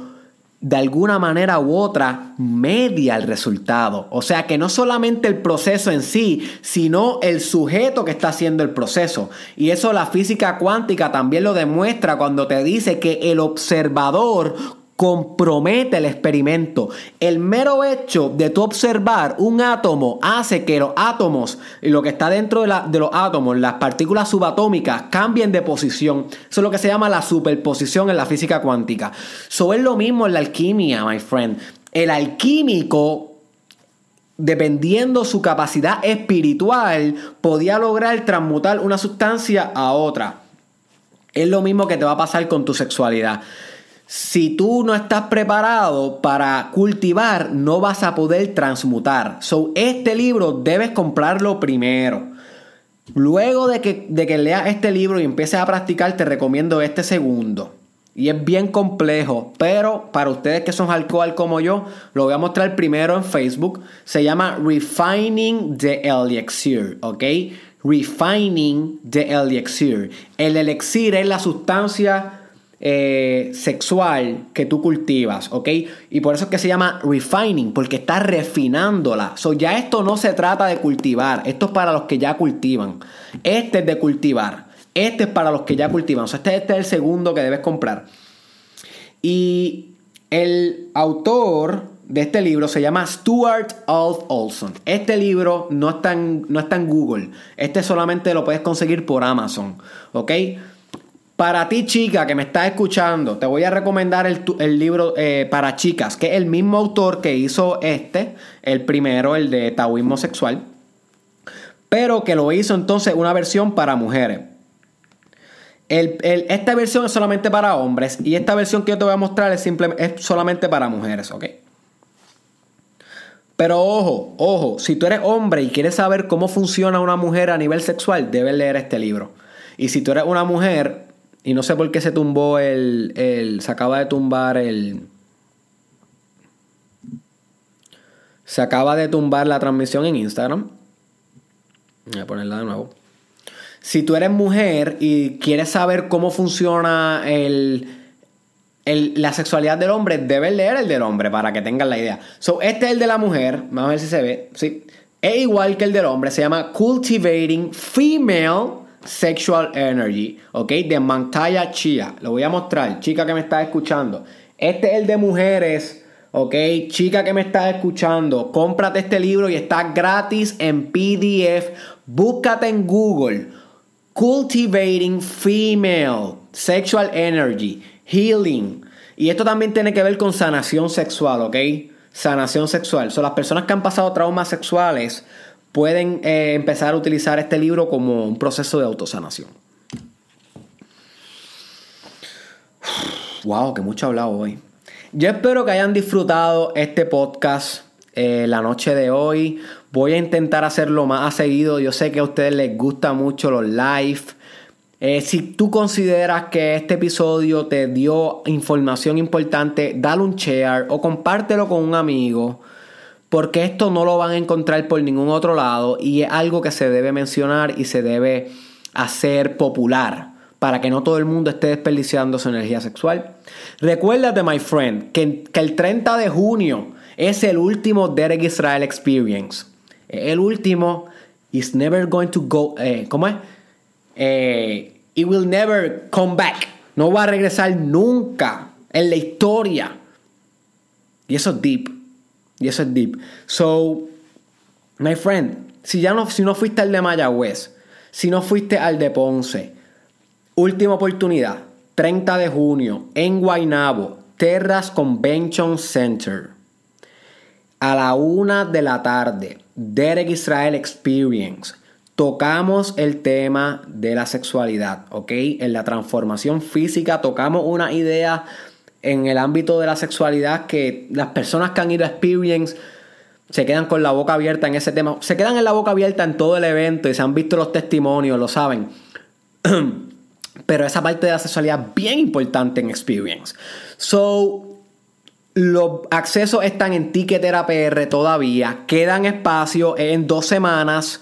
de alguna manera u otra, media el resultado. O sea que no solamente el proceso en sí, sino el sujeto que está haciendo el proceso. Y eso la física cuántica también lo demuestra cuando te dice que el observador compromete el experimento. El mero hecho de tú observar un átomo hace que los átomos y lo que está dentro de, los átomos, las partículas subatómicas, cambien de posición. Eso es lo que se llama la superposición en la física cuántica. Eso es lo mismo en la alquimia, my friend. El alquímico dependiendo su capacidad espiritual, podía lograr transmutar una sustancia a otra. Es lo mismo que te va a pasar con tu sexualidad. Si tú no estás preparado para cultivar, no vas a poder transmutar. So, este libro debes comprarlo primero. Luego de que, de que leas este libro y empieces a practicar, te recomiendo este segundo. Y es bien complejo, pero para ustedes que son alcohol como yo, lo voy a mostrar primero en Facebook. Se llama Refining the Elixir, ¿ok? Refining the Elixir. El elixir es la sustancia eh, sexual que tú cultivas, ¿ok? Y por eso es que se llama refining, porque estás refinándola. So, ya esto no se trata de cultivar, esto es para los que ya cultivan. Este es de cultivar, este es para los que ya cultivan. este, este es el segundo que debes comprar. Y el autor de este libro se llama Stuart Alf Olson. Este libro no está, en, no está en Google. Este solamente lo puedes conseguir por Amazon. ¿Ok? Para ti, chica, que me estás escuchando, te voy a recomendar el, libro eh, para chicas, que es el mismo autor que hizo este, el primero, el de Taoísmo Sexual, pero que lo hizo entonces una versión para mujeres. esta versión es solamente para hombres y esta versión que yo te voy a mostrar es, es solamente para mujeres, ¿ok? Pero ojo, ojo, si tú eres hombre y quieres saber cómo funciona una mujer a nivel sexual, debes leer este libro. Y si tú eres una mujer y no sé por qué se tumbó el, el. Se acaba de tumbar el. Se acaba de tumbar la transmisión en Instagram. Voy a ponerla de nuevo. Si tú eres mujer y quieres saber cómo funciona el, el, la sexualidad del hombre, debes leer el del hombre para que tengas la idea. So, este es el de la mujer. Vamos a ver si se ve. Sí. Es igual que el del hombre. Se llama Cultivating Female Sexual Energy, ¿ok? De Mantaya Chia. Lo voy a mostrar, chica que me está escuchando. Este es el de mujeres, ¿ok? Chica que me está escuchando, cómprate este libro y está gratis en PDF. Búscate en Google. Cultivating Female Sexual Energy, Healing. Y esto también tiene que ver con sanación sexual, ¿ok? Sanación sexual. Son las personas que han pasado traumas sexuales pueden eh, empezar a utilizar este libro como un proceso de autosanación. Wow, que mucho hablado hoy. Yo espero que hayan disfrutado este podcast eh, la noche de hoy. Voy a intentar hacerlo más a seguido. Yo sé que a ustedes les gusta mucho los live. Eh, si tú consideras que este episodio te dio información importante, dale un share o compártelo con un amigo porque esto no lo van a encontrar por ningún otro lado y es algo que se debe mencionar y se debe hacer popular para que no todo el mundo esté desperdiciando su energía sexual. Recuérdate, my friend, que, el 30 de junio es el último Derek Israel Experience. El último is never going to go. Eh, ¿Cómo es? Eh, it will never come back. No va a regresar nunca en la historia. Y eso es deep. Y eso es deep. So, my friend, si ya no, si no fuiste al de Mayagüez, si no fuiste al de Ponce, última oportunidad, 30 de junio, en Guaynabo, Terras Convention Center. A la una de la tarde, Derek Israel Experience. Tocamos el tema de la sexualidad, ¿ok? En la transformación física tocamos una idea en el ámbito de la sexualidad que las personas que han ido a Experience se quedan con la boca abierta en ese tema. Se quedan en la boca abierta en todo el evento y se han visto los testimonios, lo saben. Pero esa parte de la sexualidad es bien importante en Experience. So, los accesos están en Ticketera PR todavía. Quedan espacio en dos semanas.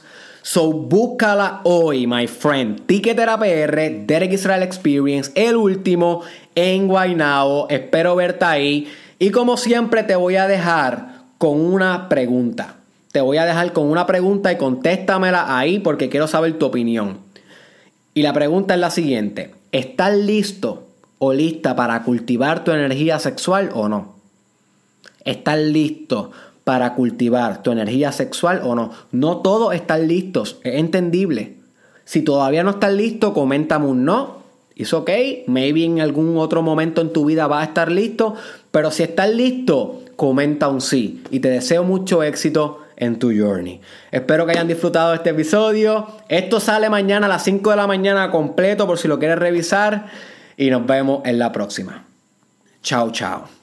So, búscala hoy, my friend. Ticketera PR, Derek Israel Experience, el último en Guaynabo. Espero verte ahí. Y como siempre, te voy a dejar con una pregunta. Te voy a dejar con una pregunta y contéstamela ahí porque quiero saber tu opinión. Y la pregunta es la siguiente: ¿Estás listo o lista para cultivar tu energía sexual o no? ¿Estás listo para cultivar tu energía sexual o no. No todos están listos, es entendible. Si todavía no estás listo, coméntame un no. Es ok, maybe en algún otro momento en tu vida va a estar listo, pero si estás listo, comenta un sí. Y te deseo mucho éxito en tu journey. Espero que hayan disfrutado este episodio. Esto sale mañana a las 5 de la mañana completo por si lo quieres revisar. Y nos vemos en la próxima. Chao, chao.